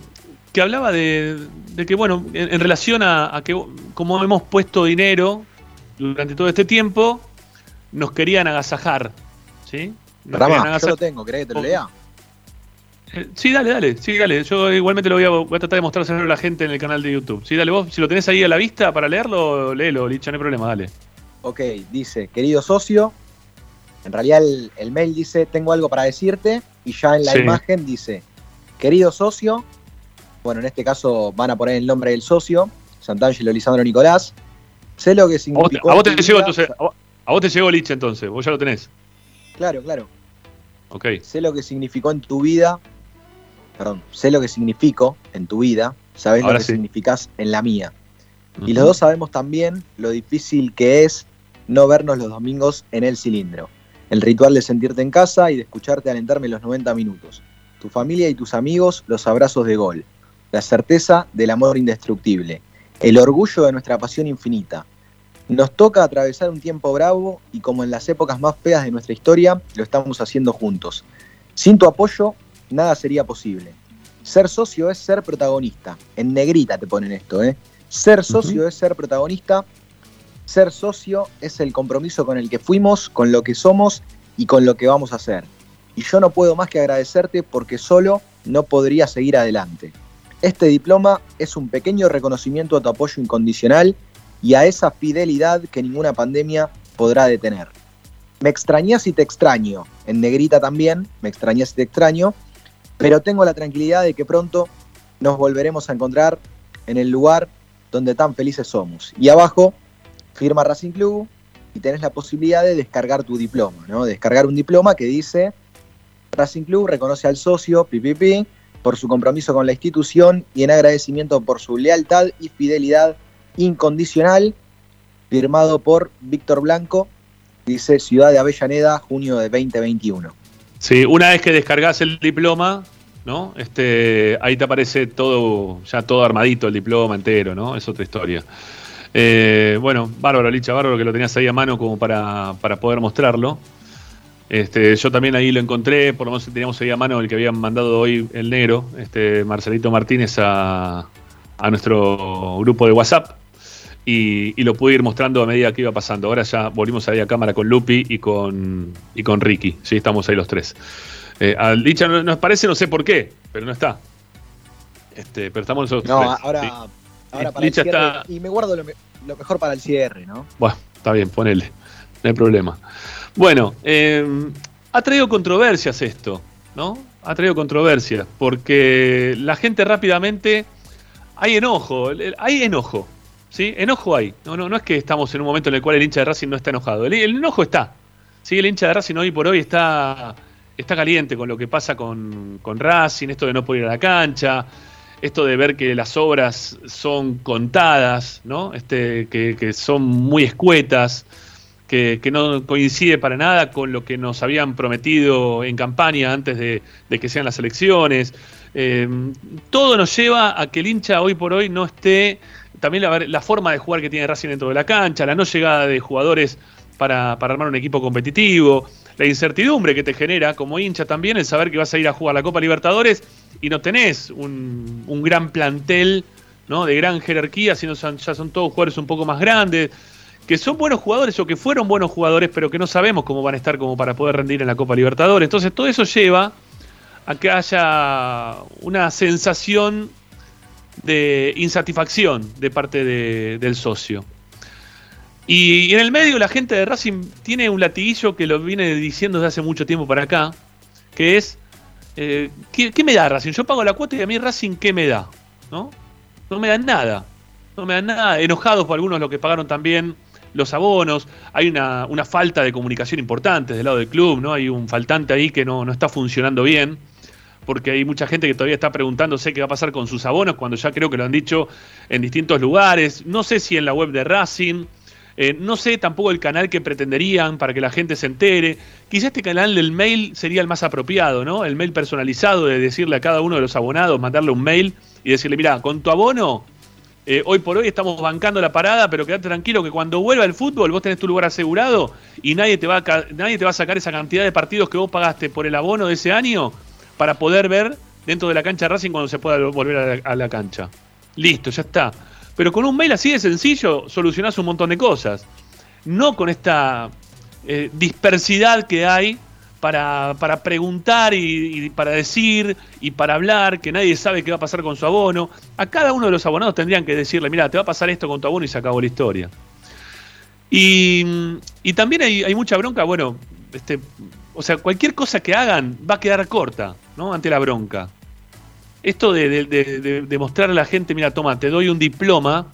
que hablaba de, de que, bueno, en, en relación a, a que como hemos puesto dinero durante todo este tiempo, nos querían agasajar. ¿Sí? Nos querían yo lo tengo, ¿querés que te lo lea? Eh, Sí, dale, dale, sí, dale. Yo igualmente lo voy a, voy a tratar de mostrárselo a la gente en el canal de YouTube. Sí, dale vos, si lo tenés ahí a la vista para leerlo, léelo, Licha, no hay problema, dale. Ok, dice, querido socio, en realidad el, el mail dice, tengo algo para decirte, y ya en la Sí. imagen dice, querido socio, bueno, en este caso van a poner el nombre del socio, Santangelo Lisandro Nicolás, sé lo que significó... a vos te llegó entonces, a vos, a vos te llegó Licha entonces, vos ya lo tenés. Claro, claro. Ok. Sé lo que significó en tu vida, perdón, sé lo que significo en tu vida, sabes lo Ahora que sí. significás en la mía. Y los dos sabemos también lo difícil que es no vernos los domingos en el cilindro. El ritual de sentirte en casa y de escucharte alentarme los 90 minutos. Tu familia y tus amigos, los abrazos de gol. La certeza del amor indestructible. El orgullo de nuestra pasión infinita. Nos toca atravesar un tiempo bravo y como en las épocas más feas de nuestra historia, lo estamos haciendo juntos. Sin tu apoyo, nada sería posible. Ser socio es ser protagonista. En negrita te ponen esto, ¿eh? Ser socio es ser protagonista. Ser socio es el compromiso con el que fuimos, con lo que somos y con lo que vamos a hacer. Y yo no puedo más que agradecerte porque solo no podría seguir adelante. Este diploma es un pequeño reconocimiento a tu apoyo incondicional y a esa fidelidad que ninguna pandemia podrá detener. Me extrañas y te extraño, en negrita también, me extrañas y te extraño, pero tengo la tranquilidad de que pronto nos volveremos a encontrar en el lugar donde tan felices somos. Y abajo, firma Racing Club y tenés la posibilidad de descargar tu diploma, ¿no? Descargar un diploma que dice Racing Club reconoce al socio PPP por su compromiso con la institución y en agradecimiento por su lealtad y fidelidad incondicional, firmado por Víctor Blanco, dice Ciudad de Avellaneda, junio de 2021. Sí, una vez que descargas el diploma, ¿no? Este, ahí te aparece todo, ya todo armadito el diploma entero, ¿no? Es otra historia. Eh, bueno, bárbaro, Licha, bárbaro que lo tenías ahí a mano como para, para poder mostrarlo. Este, yo también ahí lo encontré, por lo menos teníamos ahí a mano el que habían mandado hoy el negro, este Marcelito Martínez, a, a nuestro grupo de WhatsApp. Y, y, lo pude ir mostrando a medida que iba pasando. Ahora ya volvimos ahí a cámara con Lupi y con, y con Ricky. Sí, estamos ahí los tres. Eh, a Licha no- nos parece, no sé por qué, pero no está. Este, pero estamos nosotros No, tres. ahora, Sí. ahora para Licha el cierre, está- y me guardo lo, me- lo mejor para el cierre, ¿no? Bueno, está bien, ponele. No hay problema. Bueno, eh, ha traído controversias esto, ¿no? Ha traído controversias, porque la gente rápidamente. Hay enojo, hay enojo, ¿sí? Enojo hay. No, no, no es que estamos en un momento en el cual el hincha de Racing no está enojado. El, el enojo está. Sí, el hincha de Racing hoy por hoy está, está caliente con lo que pasa con, con Racing, esto de no poder ir a la cancha, esto de ver que las obras son contadas, ¿no? Este, que, que son muy escuetas, que, que no coincide para nada con lo que nos habían prometido en campaña antes de, de que sean las elecciones. Eh, todo nos lleva a que el hincha hoy por hoy no esté, también la, la forma de jugar que tiene Racing dentro de la cancha, la no llegada de jugadores para, para armar un equipo competitivo, la incertidumbre que te genera como hincha también el saber que vas a ir a jugar la Copa Libertadores y no tenés un, un gran plantel ¿no? de gran jerarquía, sino son- ya son todos jugadores un poco más grandes, que son buenos jugadores o que fueron buenos jugadores, pero que no sabemos cómo van a estar como para poder rendir en la Copa Libertadores. Entonces todo eso lleva a que haya una sensación de insatisfacción de parte de- del socio. Y en el medio la gente de Racing tiene un latiguillo que lo viene diciendo desde hace mucho tiempo para acá, que es, eh, ¿qué, qué me da Racing? Yo pago la cuota y a mí Racing, ¿qué me da? ¿No? No me dan nada. No me dan nada. Enojados por algunos los que pagaron también los abonos. Hay una, una falta de comunicación importante del lado del club, ¿no? Hay un faltante ahí que no, no está funcionando bien. Porque hay mucha gente que todavía está preguntándose qué va a pasar con sus abonos, cuando ya creo que lo han dicho en distintos lugares. No sé si en la web de Racing. Eh, no sé tampoco el canal que pretenderían para que la gente se entere. Quizá este canal del mail sería el más apropiado, ¿no? El mail personalizado de decirle a cada uno de los abonados, mandarle un mail y decirle, mira, con tu abono, eh, hoy por hoy estamos bancando la parada, pero quédate tranquilo que cuando vuelva el fútbol vos tenés tu lugar asegurado y nadie te va a, nadie te va a sacar esa cantidad de partidos que vos pagaste por el abono de ese año para poder ver dentro de la cancha de Racing cuando se pueda volver a la cancha. Listo, ya está. Pero con un mail así de sencillo solucionás un montón de cosas. No con esta eh, dispersidad que hay para, para preguntar y, para decir y para hablar, que nadie sabe qué va a pasar con su abono. A cada uno de los abonados tendrían que decirle, mira, te va a pasar esto con tu abono y se acabó la historia. Y, y también hay, hay mucha bronca, bueno, este, o sea, cualquier cosa que hagan va a quedar corta, ¿no? Ante la bronca. Esto de, de, mostrarle a la gente, mira, toma, te doy un diploma.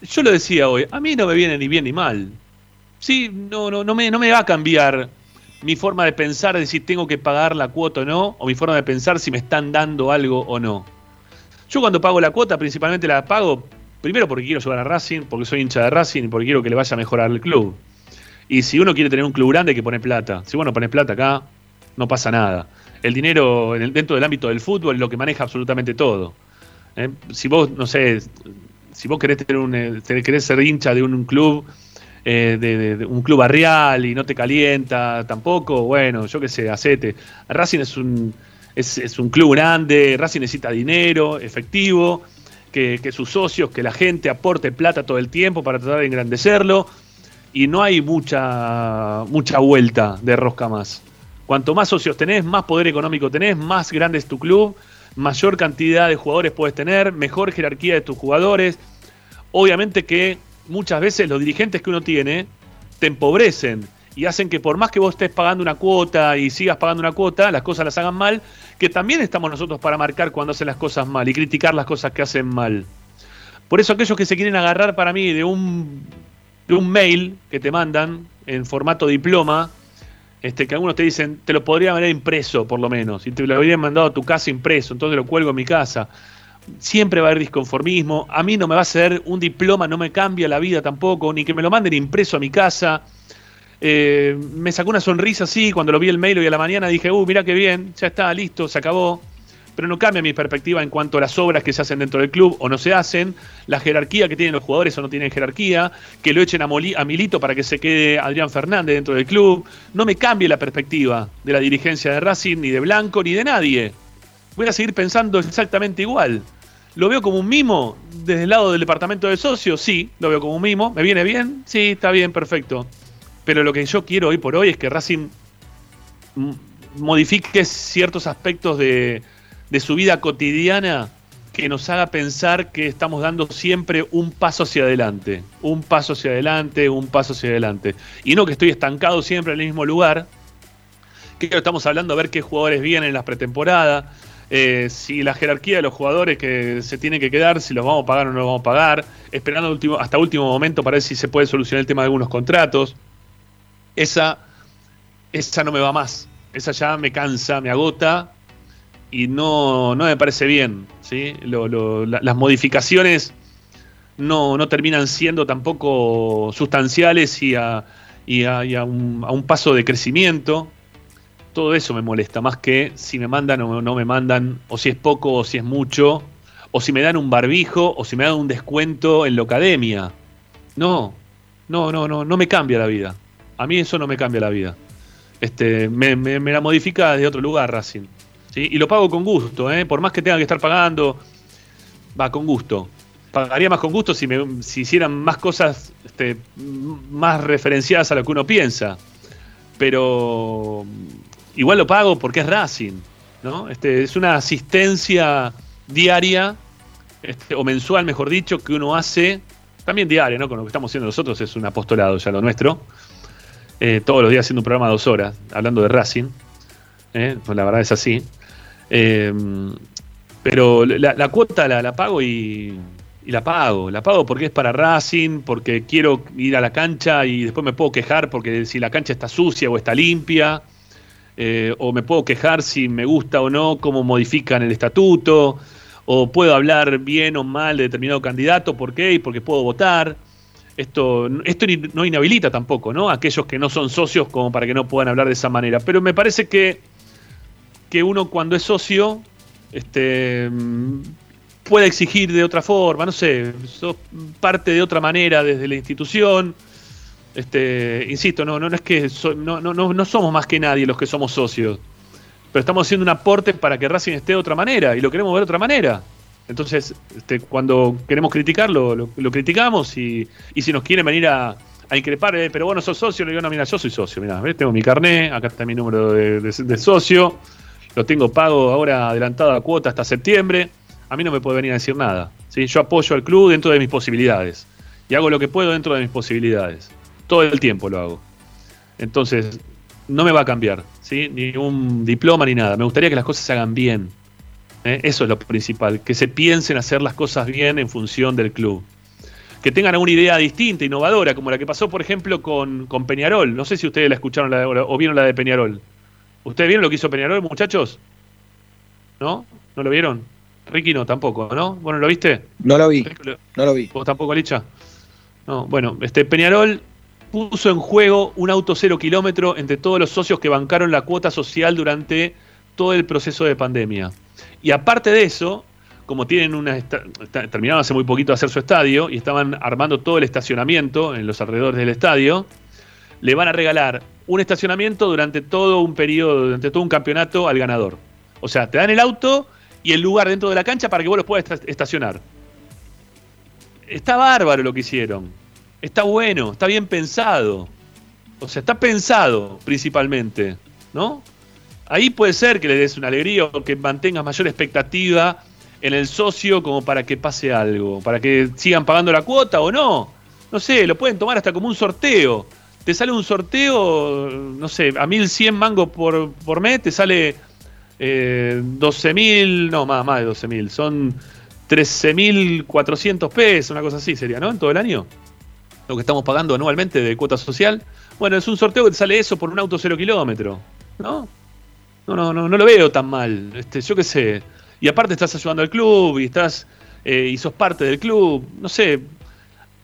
Yo lo decía hoy, a mí no me viene ni bien ni mal. Sí, no, no, no, me, no me va a cambiar mi forma de pensar de si tengo que pagar la cuota o no, o mi forma de pensar si me están dando algo o no. Yo cuando pago la cuota, principalmente la pago primero porque quiero jugar a Racing, porque soy hincha de Racing y porque quiero que le vaya a mejorar al club. Y si uno quiere tener un club grande, hay que poner plata. Si bueno pones plata acá, no pasa nada. El dinero dentro del ámbito del fútbol es lo que maneja absolutamente todo. ¿eh? Si vos, no sé, si vos querés, tener un, eh, querés ser hincha de un club, eh, de un club barrial y no te calienta tampoco, bueno, yo qué sé, hacete. Racing es un, es, es un club grande, Racing necesita dinero, efectivo, que, que sus socios, que la gente aporte plata todo el tiempo para tratar de engrandecerlo y no hay mucha, mucha vuelta de rosca más. Cuanto más socios tenés, más poder económico tenés, más grande es tu club, mayor cantidad de jugadores puedes tener, mejor jerarquía de tus jugadores. Obviamente que muchas veces los dirigentes que uno tiene te empobrecen y hacen que por más que vos estés pagando una cuota y sigas pagando una cuota, las cosas las hagan mal, que también estamos nosotros para marcar cuando hacen las cosas mal y criticar las cosas que hacen mal. Por eso aquellos que se quieren agarrar para mí de un, de un mail que te mandan en formato diploma, Este, que algunos te dicen, te lo podría haber impreso por lo menos, y te lo habrían mandado a tu casa impreso, entonces lo cuelgo en mi casa. Siempre va a haber disconformismo. A mí no me va a hacer un diploma, no me cambia la vida tampoco, ni que me lo manden impreso a mi casa. Eh, me sacó una sonrisa así cuando lo vi el mail hoy a la mañana. Dije, uh, mira qué bien, ya está, listo, se acabó. Pero no cambia mi perspectiva en cuanto a las obras que se hacen dentro del club o no se hacen, la jerarquía que tienen los jugadores o no tienen jerarquía, que lo echen a, Milito para que se quede Adrián Fernández dentro del club. No me cambie la perspectiva de la dirigencia de Racing, ni de Blanco, ni de nadie. Voy a seguir pensando exactamente igual. ¿Lo veo como un mimo desde el lado del departamento de socios? Sí, lo veo como un mimo. ¿Me viene bien? Sí, está bien, perfecto. Pero lo que yo quiero hoy por hoy es que Racing modifique ciertos aspectos de, de su vida cotidiana que nos haga pensar que estamos dando siempre un paso hacia adelante, un paso hacia adelante, un paso hacia adelante. Y no que estoy estancado siempre en el mismo lugar, que estamos hablando a ver qué jugadores vienen en las pretemporadas, eh, si la jerarquía de los jugadores que se tienen que quedar, si los vamos a pagar o no los vamos a pagar, esperando último, hasta último momento para ver si se puede solucionar el tema de algunos contratos. Esa, esa no me va más, esa ya me cansa, me agota y no, no me parece bien. ¿sí? las modificaciones no, no, terminan siendo tampoco sustanciales y a, y a, un, a, un, paso de crecimiento. Todo eso me molesta, más que si me mandan o no me mandan, o si es poco o si es mucho, o si me dan un barbijo o si me dan un descuento en la academia. No, no, no, no, no me cambia la vida. A mí eso no me cambia la vida. Este, me, me, me la modifica de otro lugar, Racing. Y lo pago con gusto, ¿eh? por más que tenga que estar pagando, va con gusto. Pagaría más con gusto si, me, si hicieran más cosas este, más referenciadas a lo que uno piensa. Pero igual lo pago porque es Racing. ¿no? Este, es una asistencia diaria, este, o mensual, mejor dicho, que uno hace, también diaria, ¿no? con lo que estamos haciendo nosotros, es un apostolado ya lo nuestro. Eh, todos los días haciendo un programa de dos horas, hablando de Racing. ¿eh? Pues la verdad es así. Eh, pero la, cuota la, pago y, la pago. La pago porque es para Racing, porque quiero ir a la cancha y después me puedo quejar porque si la cancha está sucia o está limpia. Eh, o me puedo quejar si me gusta o no cómo modifican el estatuto, o puedo hablar bien o mal de determinado candidato, ¿por qué? Y porque puedo votar. Esto, esto no inhabilita tampoco, ¿no? Aquellos que no son socios como para que no puedan hablar de esa manera. Pero me parece que que uno cuando es socio este, puede exigir de otra forma, no sé, sos parte de otra manera desde la institución. Este, insisto, no, no, es que no, no, no, somos más que nadie los que somos socios, pero estamos haciendo un aporte para que Racing esté de otra manera y lo queremos ver de otra manera. Entonces, este, cuando queremos criticarlo, lo, criticamos y, y, si nos quieren venir a, a increpar, eh, pero bueno, sos socio, le digo, no, mira, yo soy socio, mira, tengo mi carné, acá está mi número de socio lo tengo pago ahora adelantado a cuota hasta septiembre, a mí no me puede venir a decir nada. ¿sí? Yo apoyo al club dentro de mis posibilidades y hago lo que puedo dentro de mis posibilidades. Todo el tiempo lo hago. Entonces, no me va a cambiar, ¿sí? ni un diploma ni nada. Me gustaría que las cosas se hagan bien. ¿eh? Eso es lo principal, que se piensen hacer las cosas bien en función del club. Que tengan una idea distinta, innovadora, como la que pasó, por ejemplo, con, con Peñarol. No sé si ustedes la escucharon o vieron la de Peñarol. ¿Ustedes vieron lo que hizo Peñarol, muchachos? ¿No? ¿No lo vieron? Ricky no, tampoco, ¿no? Bueno, ¿lo viste? No lo vi. No lo vi. ¿Vos tampoco, Licha? No, bueno, este Peñarol puso en juego un auto cero kilómetro entre todos los socios que bancaron la cuota social durante todo el proceso de pandemia. Y aparte de eso, como tienen una. terminaron hace muy poquito de hacer su estadio y estaban armando todo el estacionamiento en los alrededores del estadio, le van a regalar un estacionamiento durante todo un periodo, durante todo un campeonato al ganador. O sea, te dan el auto y el lugar dentro de la cancha para que vos lo puedas estacionar. Está bárbaro lo que hicieron. Está bueno, está bien pensado. O sea, está pensado principalmente, ¿no? Ahí puede ser que le des una alegría o que mantengas mayor expectativa en el socio como para que pase algo, para que sigan pagando la cuota o no. No sé, lo pueden tomar hasta como un sorteo te sale un sorteo, no sé, a 1100 mangos por, por mes, te sale eh, 12.000, no, más, más de 12.000, son 13.400 pesos, una cosa así sería, ¿no? En todo el año. Lo que estamos pagando anualmente de cuota social. Bueno, es un sorteo que te sale eso por un auto cero kilómetro, ¿no? No, no, no, no lo veo tan mal. Este, yo qué sé. Y aparte estás ayudando al club y estás eh, y sos parte del club. No sé.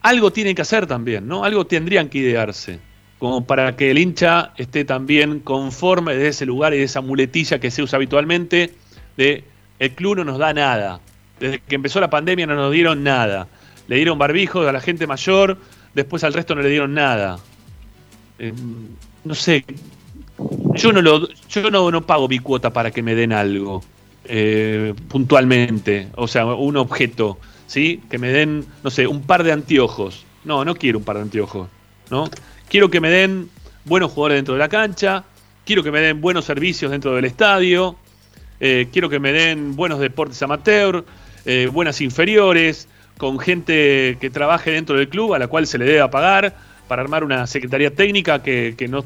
Algo tienen que hacer también, ¿no? Algo tendrían que idearse. Como para que el hincha esté también conforme de ese lugar y de esa muletilla que se usa habitualmente de el club no nos da nada. Desde que empezó la pandemia no nos dieron nada. Le dieron barbijo a la gente mayor, después al resto no le dieron nada. Eh, no sé, yo no lo, yo no, no, pago mi cuota para que me den algo eh, puntualmente, o sea, un objeto, ¿sí? Que me den, no sé, un par de anteojos. No, no quiero un par de anteojos, ¿no? Quiero que me den buenos jugadores dentro de la cancha, quiero que me den buenos servicios dentro del estadio, eh, quiero que me den buenos deportes amateur, eh, buenas inferiores, con gente que trabaje dentro del club a la cual se le deba pagar para armar una secretaría técnica que, no,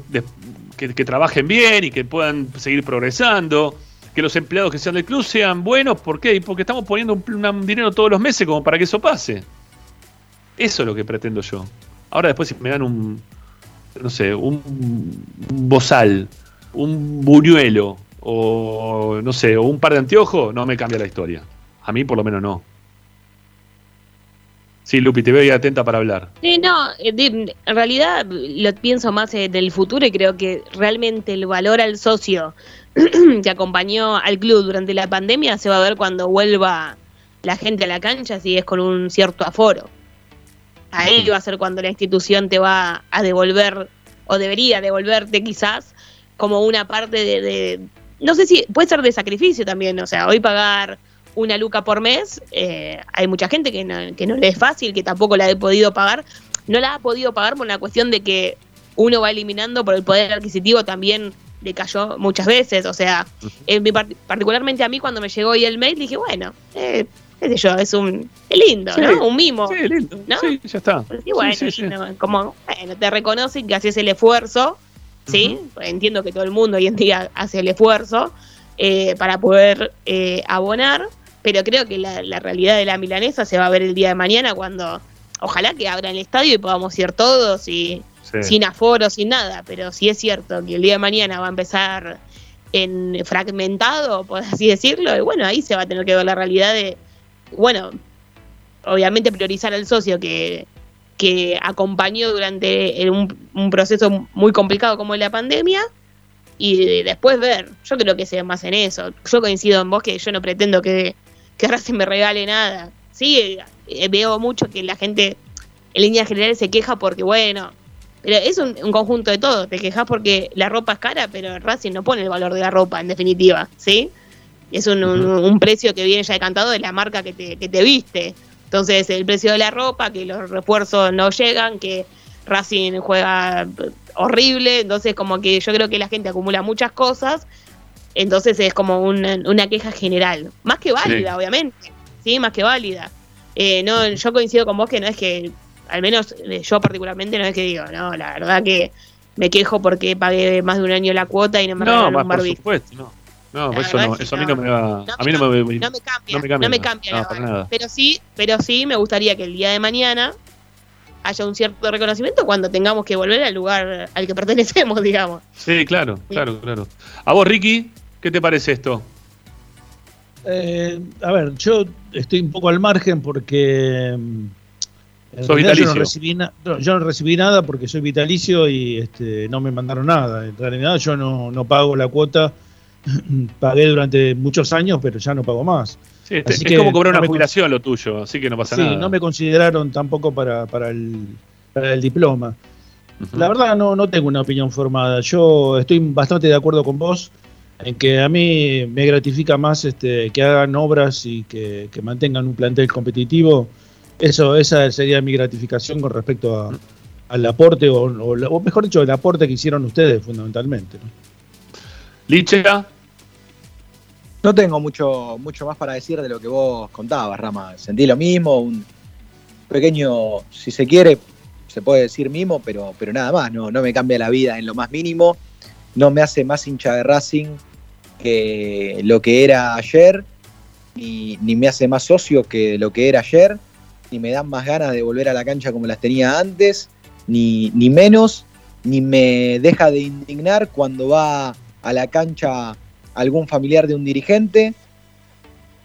que, trabajen bien y que puedan seguir progresando, que los empleados que sean del club sean buenos, ¿por qué? Porque estamos poniendo un, dinero todos los meses como para que eso pase. Eso es lo que pretendo yo. Ahora después si me dan un, no sé, un, bozal, un buñuelo, o no sé, o un par de anteojos, no me cambia la historia. A mí por lo menos no. Sí, Lupi, te veo ahí atenta para hablar. Sí, no, eh, en realidad lo pienso más eh, del futuro y creo que realmente el valor al socio que acompañó al club durante la pandemia se va a ver cuando vuelva la gente a la cancha, si es con un cierto aforo. Ahí va a ser cuando la institución te va a devolver, o debería devolverte quizás, como una parte de no sé si puede ser de sacrificio también, o sea, hoy pagar una luca por mes, eh, hay mucha gente que no, que no le es fácil, que tampoco la ha podido pagar, no la ha podido pagar por una cuestión de que uno va eliminando por el poder adquisitivo también le cayó muchas veces, o sea, particularmente a mí cuando me llegó hoy el mail dije, bueno, eh, qué sé yo, es un es lindo, ¿no? Un mimo. Sí, lindo. ¿no? Sí, ya está. Y bueno, como, bueno, te reconocen que haces el esfuerzo, ¿sí? Entiendo que todo el mundo hoy en día hace el esfuerzo eh, para poder eh, abonar, pero creo que la, realidad de la milanesa se va a ver el día de mañana cuando ojalá que abran el estadio y podamos ir todos y sin aforo, sin nada, pero si es cierto que el día de mañana va a empezar en fragmentado, por así decirlo, y bueno, ahí se va a tener que ver la realidad de, bueno, obviamente priorizar al socio que que acompañó durante un, proceso muy complicado como la pandemia y después ver, yo creo que se ve más en eso. Yo coincido en vos que yo no pretendo que, que Racing me regale nada. Sí, eh, veo mucho que la gente en línea general se queja porque, bueno, pero es un, conjunto de todo. Te quejas porque la ropa es cara, pero Racing no pone el valor de la ropa, en definitiva, ¿sí? Es un, un, precio que viene ya decantado de la marca que te, que te viste. Entonces, el precio de la ropa, que los refuerzos no llegan, que Racing juega horrible, entonces como que yo creo que la gente acumula muchas cosas, entonces es como una, queja general, más que válida, obviamente, sí, más que válida. Eh, no, yo coincido con vos que no es que, al menos eh, yo particularmente no es que digo, no, la verdad que me quejo porque pagué más de un año la cuota y no me no, regalaron un. Por supuesto, no. No, eso, no, eso a mí no me va. a mí no me, cambia, no me cambia, nada. Pero sí, pero sí me gustaría que el día de mañana haya un cierto reconocimiento cuando tengamos que volver al lugar al que pertenecemos, digamos. Sí, claro, claro, claro. A vos, Ricky, ¿qué te parece esto? Eh, a ver, yo estoy un poco al margen porque. Soy vitalicio. Yo no, recibí yo no recibí nada porque soy vitalicio y este, no me mandaron nada. En realidad, yo no, no pago la cuota pagué durante muchos años, pero ya no pago más. es como cobrar una jubilación lo tuyo, así que no pasa nada. Sí, no me consideraron tampoco para, para, el, para el diploma. La verdad no, no tengo una opinión formada. Yo estoy bastante de acuerdo con vos en que a mí me gratifica más este, que hagan obras y que, mantengan un plantel competitivo. Eso, esa sería mi gratificación con respecto al aporte, o, o, mejor dicho, el aporte que hicieron ustedes fundamentalmente. ¿no? Licha. No tengo mucho, mucho más para decir de lo que vos contabas, Rama. Sentí lo mismo, un pequeño, si se quiere, se puede decir mimo, pero, pero nada más, no, no me cambia la vida en lo más mínimo, no me hace más hincha de Racing que lo que era ayer, ni, ni me hace más socio que lo que era ayer, ni me dan más ganas de volver a la cancha como las tenía antes, ni, ni menos ni me deja de indignar cuando va a la cancha algún familiar de un dirigente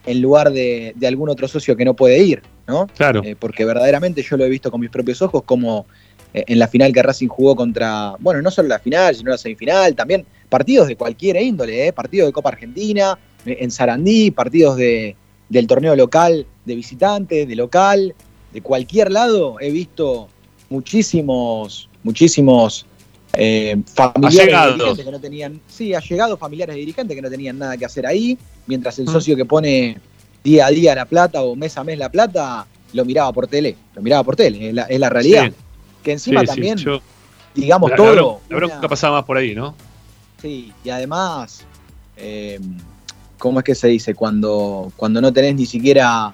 en lugar de, de algún otro socio que no puede ir, ¿no? Claro. Eh, porque verdaderamente yo lo he visto con mis propios ojos como eh, en la final que Racing jugó contra, bueno, no solo la final, sino la semifinal, también partidos de cualquier índole, ¿eh? partidos de Copa Argentina, eh, en Sarandí, partidos de, del torneo local, de visitantes, de local, de cualquier lado, he visto muchísimos, muchísimos eh, familiares de dirigentes que no tenían, sí, allegados familiares de dirigentes que no tenían nada que hacer ahí, mientras el Mm. socio que pone día a día la plata o mes a mes la plata, lo miraba por tele, lo miraba por tele, es la, es la realidad. Sí. Que encima Sí, sí, también, yo- digamos la, todo, La bronca, la bronca una- pasaba más por ahí, ¿no? Sí, y además, eh, ¿cómo es que se dice? Cuando, cuando no tenés ni siquiera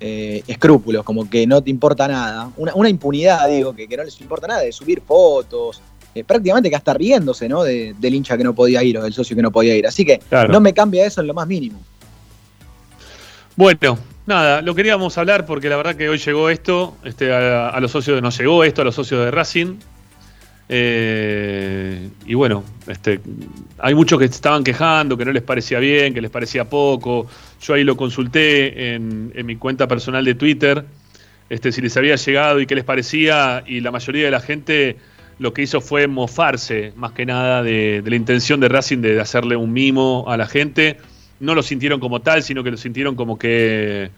eh, escrúpulos, como que no te importa nada. Una, una impunidad, digo, que, que no les importa nada, de subir fotos, eh, prácticamente que hasta riéndose, ¿no? De- del hincha que no podía ir o del socio que no podía ir. Así que Claro. no me cambia eso en lo más mínimo. Bueno, nada, lo queríamos hablar porque la verdad que hoy llegó esto, este, a, a los socios, nos llegó esto a los socios de Racing. Eh, y bueno, este, hay muchos que estaban quejando, que no les parecía bien, que les parecía poco. Yo ahí lo consulté en, mi cuenta personal de Twitter, este, si les había llegado y qué les parecía, y la mayoría de la gente lo que hizo fue mofarse, más que nada, de, la intención de Racing de hacerle un mimo a la gente. No lo sintieron como tal, sino que lo sintieron como que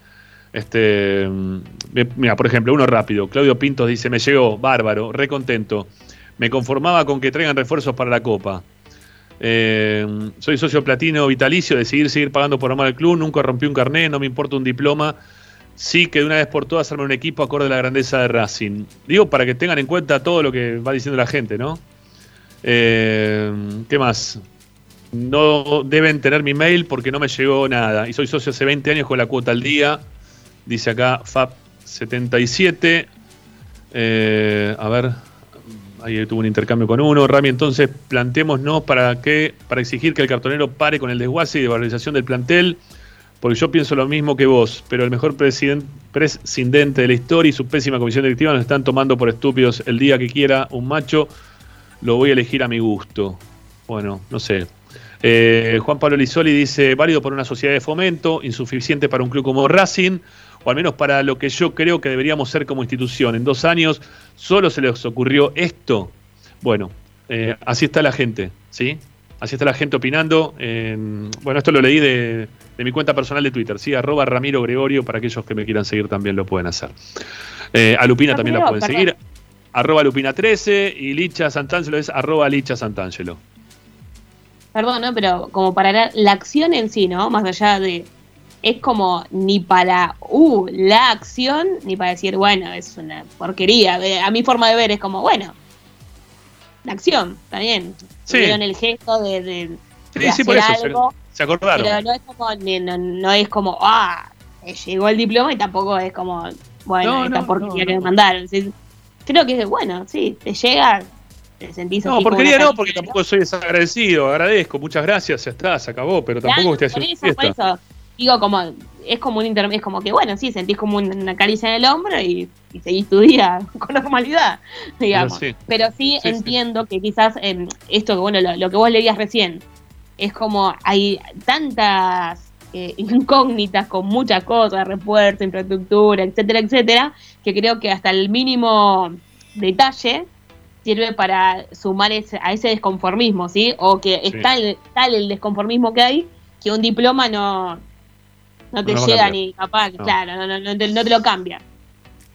este, mm, mira, por ejemplo, uno rápido. Claudio Pintos dice, me llegó, bárbaro, re contento. Me conformaba con que traigan refuerzos para la Copa. Eh, soy socio platino vitalicio, de seguir, pagando por amor al club, nunca rompí un carnet, no me importa un diploma. Sí que de una vez por todas arme un equipo acorde a la grandeza de Racing. Digo, para que tengan en cuenta todo lo que va diciendo la gente, ¿no? Eh, ¿Qué más? No deben tener mi mail porque no me llegó nada. Y soy socio hace 20 años con la cuota al día. Dice acá FAP77. Eh, a ver, ahí tuvo un intercambio con uno. Rami, entonces planteémonos para que, para exigir que el cartonero pare con el desguace y valorización del plantel. Porque yo pienso lo mismo que vos, pero el mejor presiden- presidente de la historia y su pésima comisión directiva nos están tomando por estúpidos. El día que quiera un macho, lo voy a elegir a mi gusto. Bueno, no sé. Eh, Juan Pablo Lisoli dice, válido para una sociedad de fomento, insuficiente para un club como Racing, o al menos para lo que yo creo que deberíamos ser como institución. En dos años solo se les ocurrió esto. Bueno, eh, así está la gente, ¿sí? Así está la gente opinando. en- bueno, esto lo leí de, de mi cuenta personal de Twitter, ¿sí? Arroba Ramiro Gregorio, para aquellos que me quieran seguir también lo pueden hacer. Eh, a Lupina también la pueden perdón. seguir. Arroba Lupina13 y Licha Santangelo es arroba Licha Santangelo. Perdón, ¿no? Pero como para la, la acción en sí, ¿no? Más allá de. Es como ni para uh, la acción, ni para decir, bueno, es una porquería. De- A mi forma de ver es como, bueno, la acción, está bien. Sí. Tuvieron el gesto de, de, de Sí, sí, por eso. Se, algo, se acordaron. pero no es como, ni- no, no es como, ah, eh, llegó el diploma y tampoco es como, bueno, No, esta no, porquería que me mandaron. Creo que, bueno, sí, te llega, te sentís No, porquería no, porque tampoco soy desagradecido. Agradezco, muchas gracias, ya está, se acabó. Pero tampoco Claro, estoy por haciendo eso, por fiesta. eso. Digo, como, es como un inter, es como que, bueno, sí, sentís como una caricia en el hombro y, y seguís tu día con normalidad, digamos. Pero Pero sí. sí, Sí, sí. entiendo que quizás em, esto, que bueno, lo, lo que vos leías recién, es como hay tantas eh, incógnitas con muchas cosas, refuerzo, infraestructura, etcétera, etcétera, que creo que hasta el mínimo detalle sirve para sumar ese- a ese desconformismo, ¿sí? O que es tal, tal el desconformismo que hay que un diploma no, no te No llega ni capaz, No. claro, no, no, no te, no te lo cambia.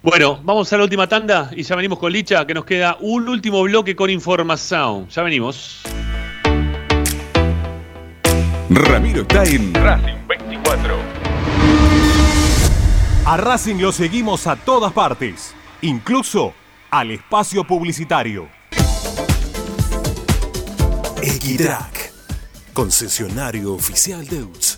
Bueno, vamos a la última tanda y ya venimos con Licha, que nos queda un último bloque con información. Ya venimos. Ramiro está en Racing 24. A Racing lo seguimos a todas partes, incluso al espacio publicitario. Equitrack, concesionario oficial de UTS.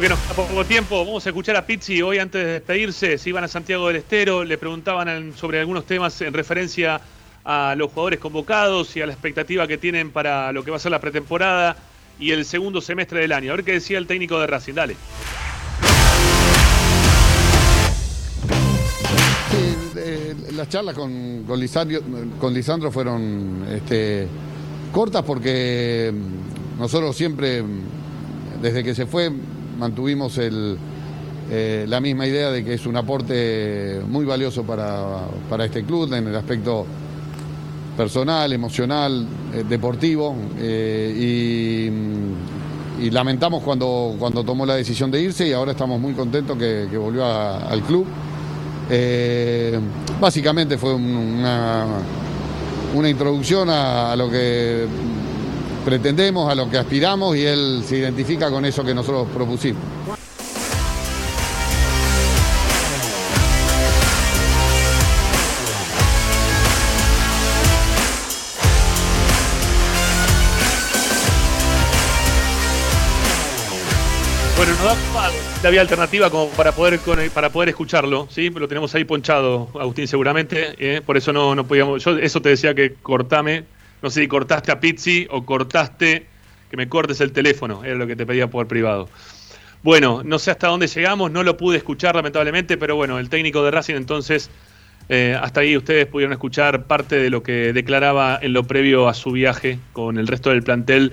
Que nos queda poco tiempo, vamos a escuchar a Pizzi hoy antes de despedirse. Si iban a Santiago del Estero, le preguntaban sobre algunos temas en referencia a los jugadores convocados y a la expectativa que tienen para lo que va a ser la pretemporada y el segundo semestre del año. A ver qué decía el técnico de Racing. Dale. Las charlas con, con Lisandro, con Lisandro fueron este, cortas porque mm, nosotros siempre, mm, desde que se fue, mantuvimos eh, la misma idea de que es un aporte muy valioso para, para este club en el aspecto personal, emocional, eh, deportivo. eh, y, mm, y lamentamos cuando, cuando tomó la decisión de irse y ahora estamos muy contentos que, volvió al club. Básicamente fue un- una, una introducción a lo que pretendemos, a lo que aspiramos y él se identifica con eso que nosotros propusimos. Bueno, nos da la vía alternativa como para poder para poder escucharlo, ¿sí? Lo tenemos ahí ponchado, Agustín, seguramente. ¿eh? Por eso no, no podíamos. Yo eso te decía que cortame. No sé si cortaste a Pizzi o cortaste que me cortes el teléfono. Era lo que te pedía por privado. Bueno, no sé hasta dónde llegamos, no lo pude escuchar lamentablemente, pero bueno, el técnico de Racing entonces, eh, hasta ahí ustedes pudieron escuchar parte de lo que declaraba en lo previo a su viaje con el resto del plantel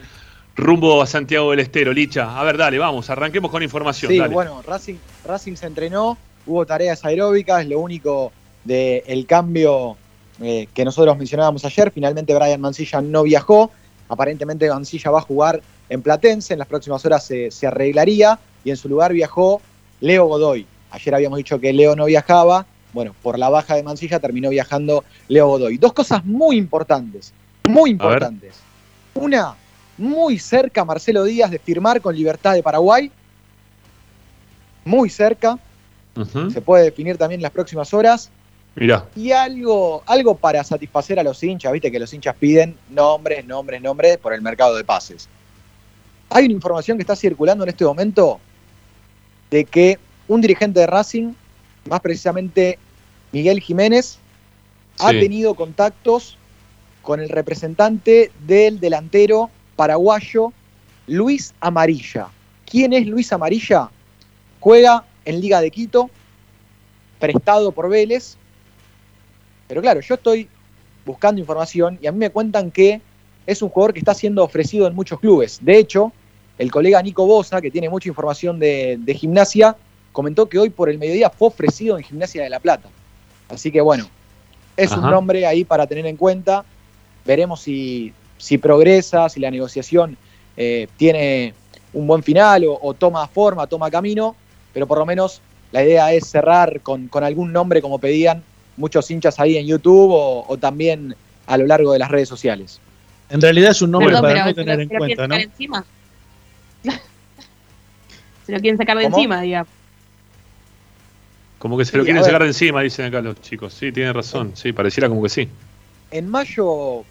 rumbo a Santiago del Estero. Licha, a ver, dale, vamos, arranquemos con información. Sí, dale. bueno, Racing, Racing se entrenó, hubo tareas aeróbicas, lo único del cambio eh, que nosotros mencionábamos ayer, finalmente Brian Mancilla no viajó, aparentemente Mancilla va a jugar en Platense, en las próximas horas se, se arreglaría y en su lugar viajó Leo Godoy. Ayer habíamos dicho que Leo no viajaba, bueno, por la baja de Mancilla terminó viajando Leo Godoy. Dos cosas muy importantes, muy importantes. Una, muy cerca Marcelo Díaz de firmar con Libertad de Paraguay, muy cerca. Se puede definir también en las próximas horas. Mirá. Y algo, algo para satisfacer a los hinchas, viste que los hinchas piden nombres, nombres, nombres por el mercado de pases. Hay una información que está circulando en este momento de que un dirigente de Racing, más precisamente Miguel Jiménez, ha tenido contactos con el representante del delantero paraguayo Luis Amarilla. ¿Quién es Luis Amarilla? Juega en Liga de Quito, prestado por Vélez. Pero claro, yo estoy buscando información y a mí me cuentan que es un jugador que está siendo ofrecido en muchos clubes. De hecho, el colega Nico Bosa, que tiene mucha información de, de gimnasia, comentó que hoy por el mediodía fue ofrecido en Gimnasia de La Plata. Así que bueno, es un nombre ahí para tener en cuenta. Veremos si, si progresa, si la negociación eh, tiene un buen final o, o toma forma, toma camino, pero por lo menos la idea es cerrar con, con algún nombre como pedían muchos hinchas ahí en YouTube o, o también a lo largo de las redes sociales. En realidad es un nombre Perdón, para pero no se tener lo- en se lo cuenta, quieren ¿no? sacar encima. se lo quieren sacar de ¿Cómo? encima, digamos. Como que se lo quieren sacar de encima, dicen acá los chicos. Sí, tienen razón. Sí, pareciera como que sí. En mayo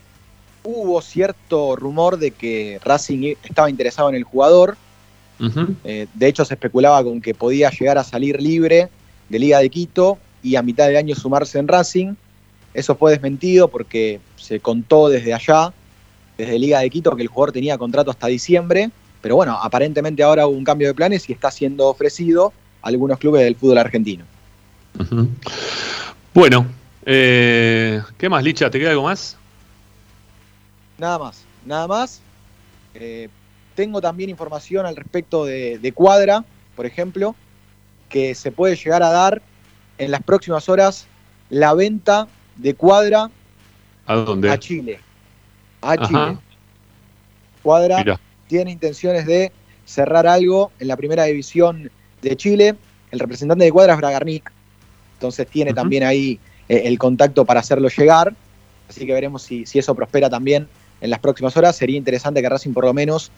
hubo cierto rumor de que Racing estaba interesado en el jugador. Eh, de hecho, se especulaba con que podía llegar a salir libre de Liga de Quito y a mitad de año sumarse en Racing. Eso fue desmentido porque se contó desde allá, desde Liga de Quito, que el jugador tenía contrato hasta diciembre. Pero bueno, aparentemente ahora hubo un cambio de planes y está siendo ofrecido a algunos clubes del fútbol argentino. Bueno, eh, ¿qué más, Licha? ¿Te queda algo más? Nada más, nada más. Eh, tengo también información al respecto de, de Cuadra, por ejemplo, que se puede llegar a dar en las próximas horas la venta de Cuadra ¿A dónde? a Chile. A Ajá. Chile. Cuadra Mirá. tiene intenciones de cerrar algo en la primera división de Chile. El representante de Cuadra es Bragarnik, entonces tiene también ahí eh, el contacto para hacerlo llegar. Así que veremos si, si eso prospera también en las próximas horas. Sería interesante que Racing por lo menos,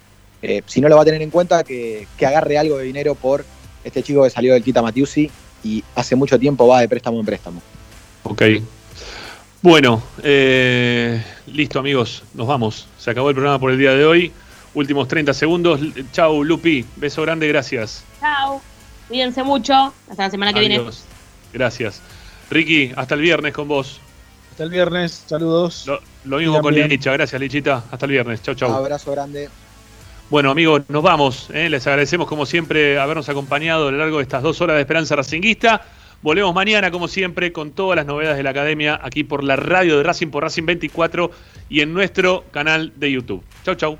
eh, si no lo va a tener en cuenta, que, que agarre algo de dinero por este chico que salió del Tita Matiusi y hace mucho tiempo va de préstamo en préstamo. Ok. Bueno, eh, listo amigos, nos vamos. Se acabó el programa por el día de hoy. Últimos 30 segundos. Chau, Lupi. Beso grande, gracias. Chao. Cuídense mucho. Hasta la semana que viene. Gracias. Ricky, hasta el viernes con vos. Hasta el viernes, saludos. Lo, lo mismo con. Licha. Gracias, Lichita. Hasta el viernes. Chau, chau. Abrazo grande. Bueno, amigos, nos vamos. ¿eh? Les agradecemos, como siempre, habernos acompañado a lo largo de estas dos horas de Esperanza Racinguista. Volvemos mañana, como siempre, con todas las novedades de la academia, aquí por la radio de Racing, por Racing 24 y en nuestro canal de YouTube. Chau, chau.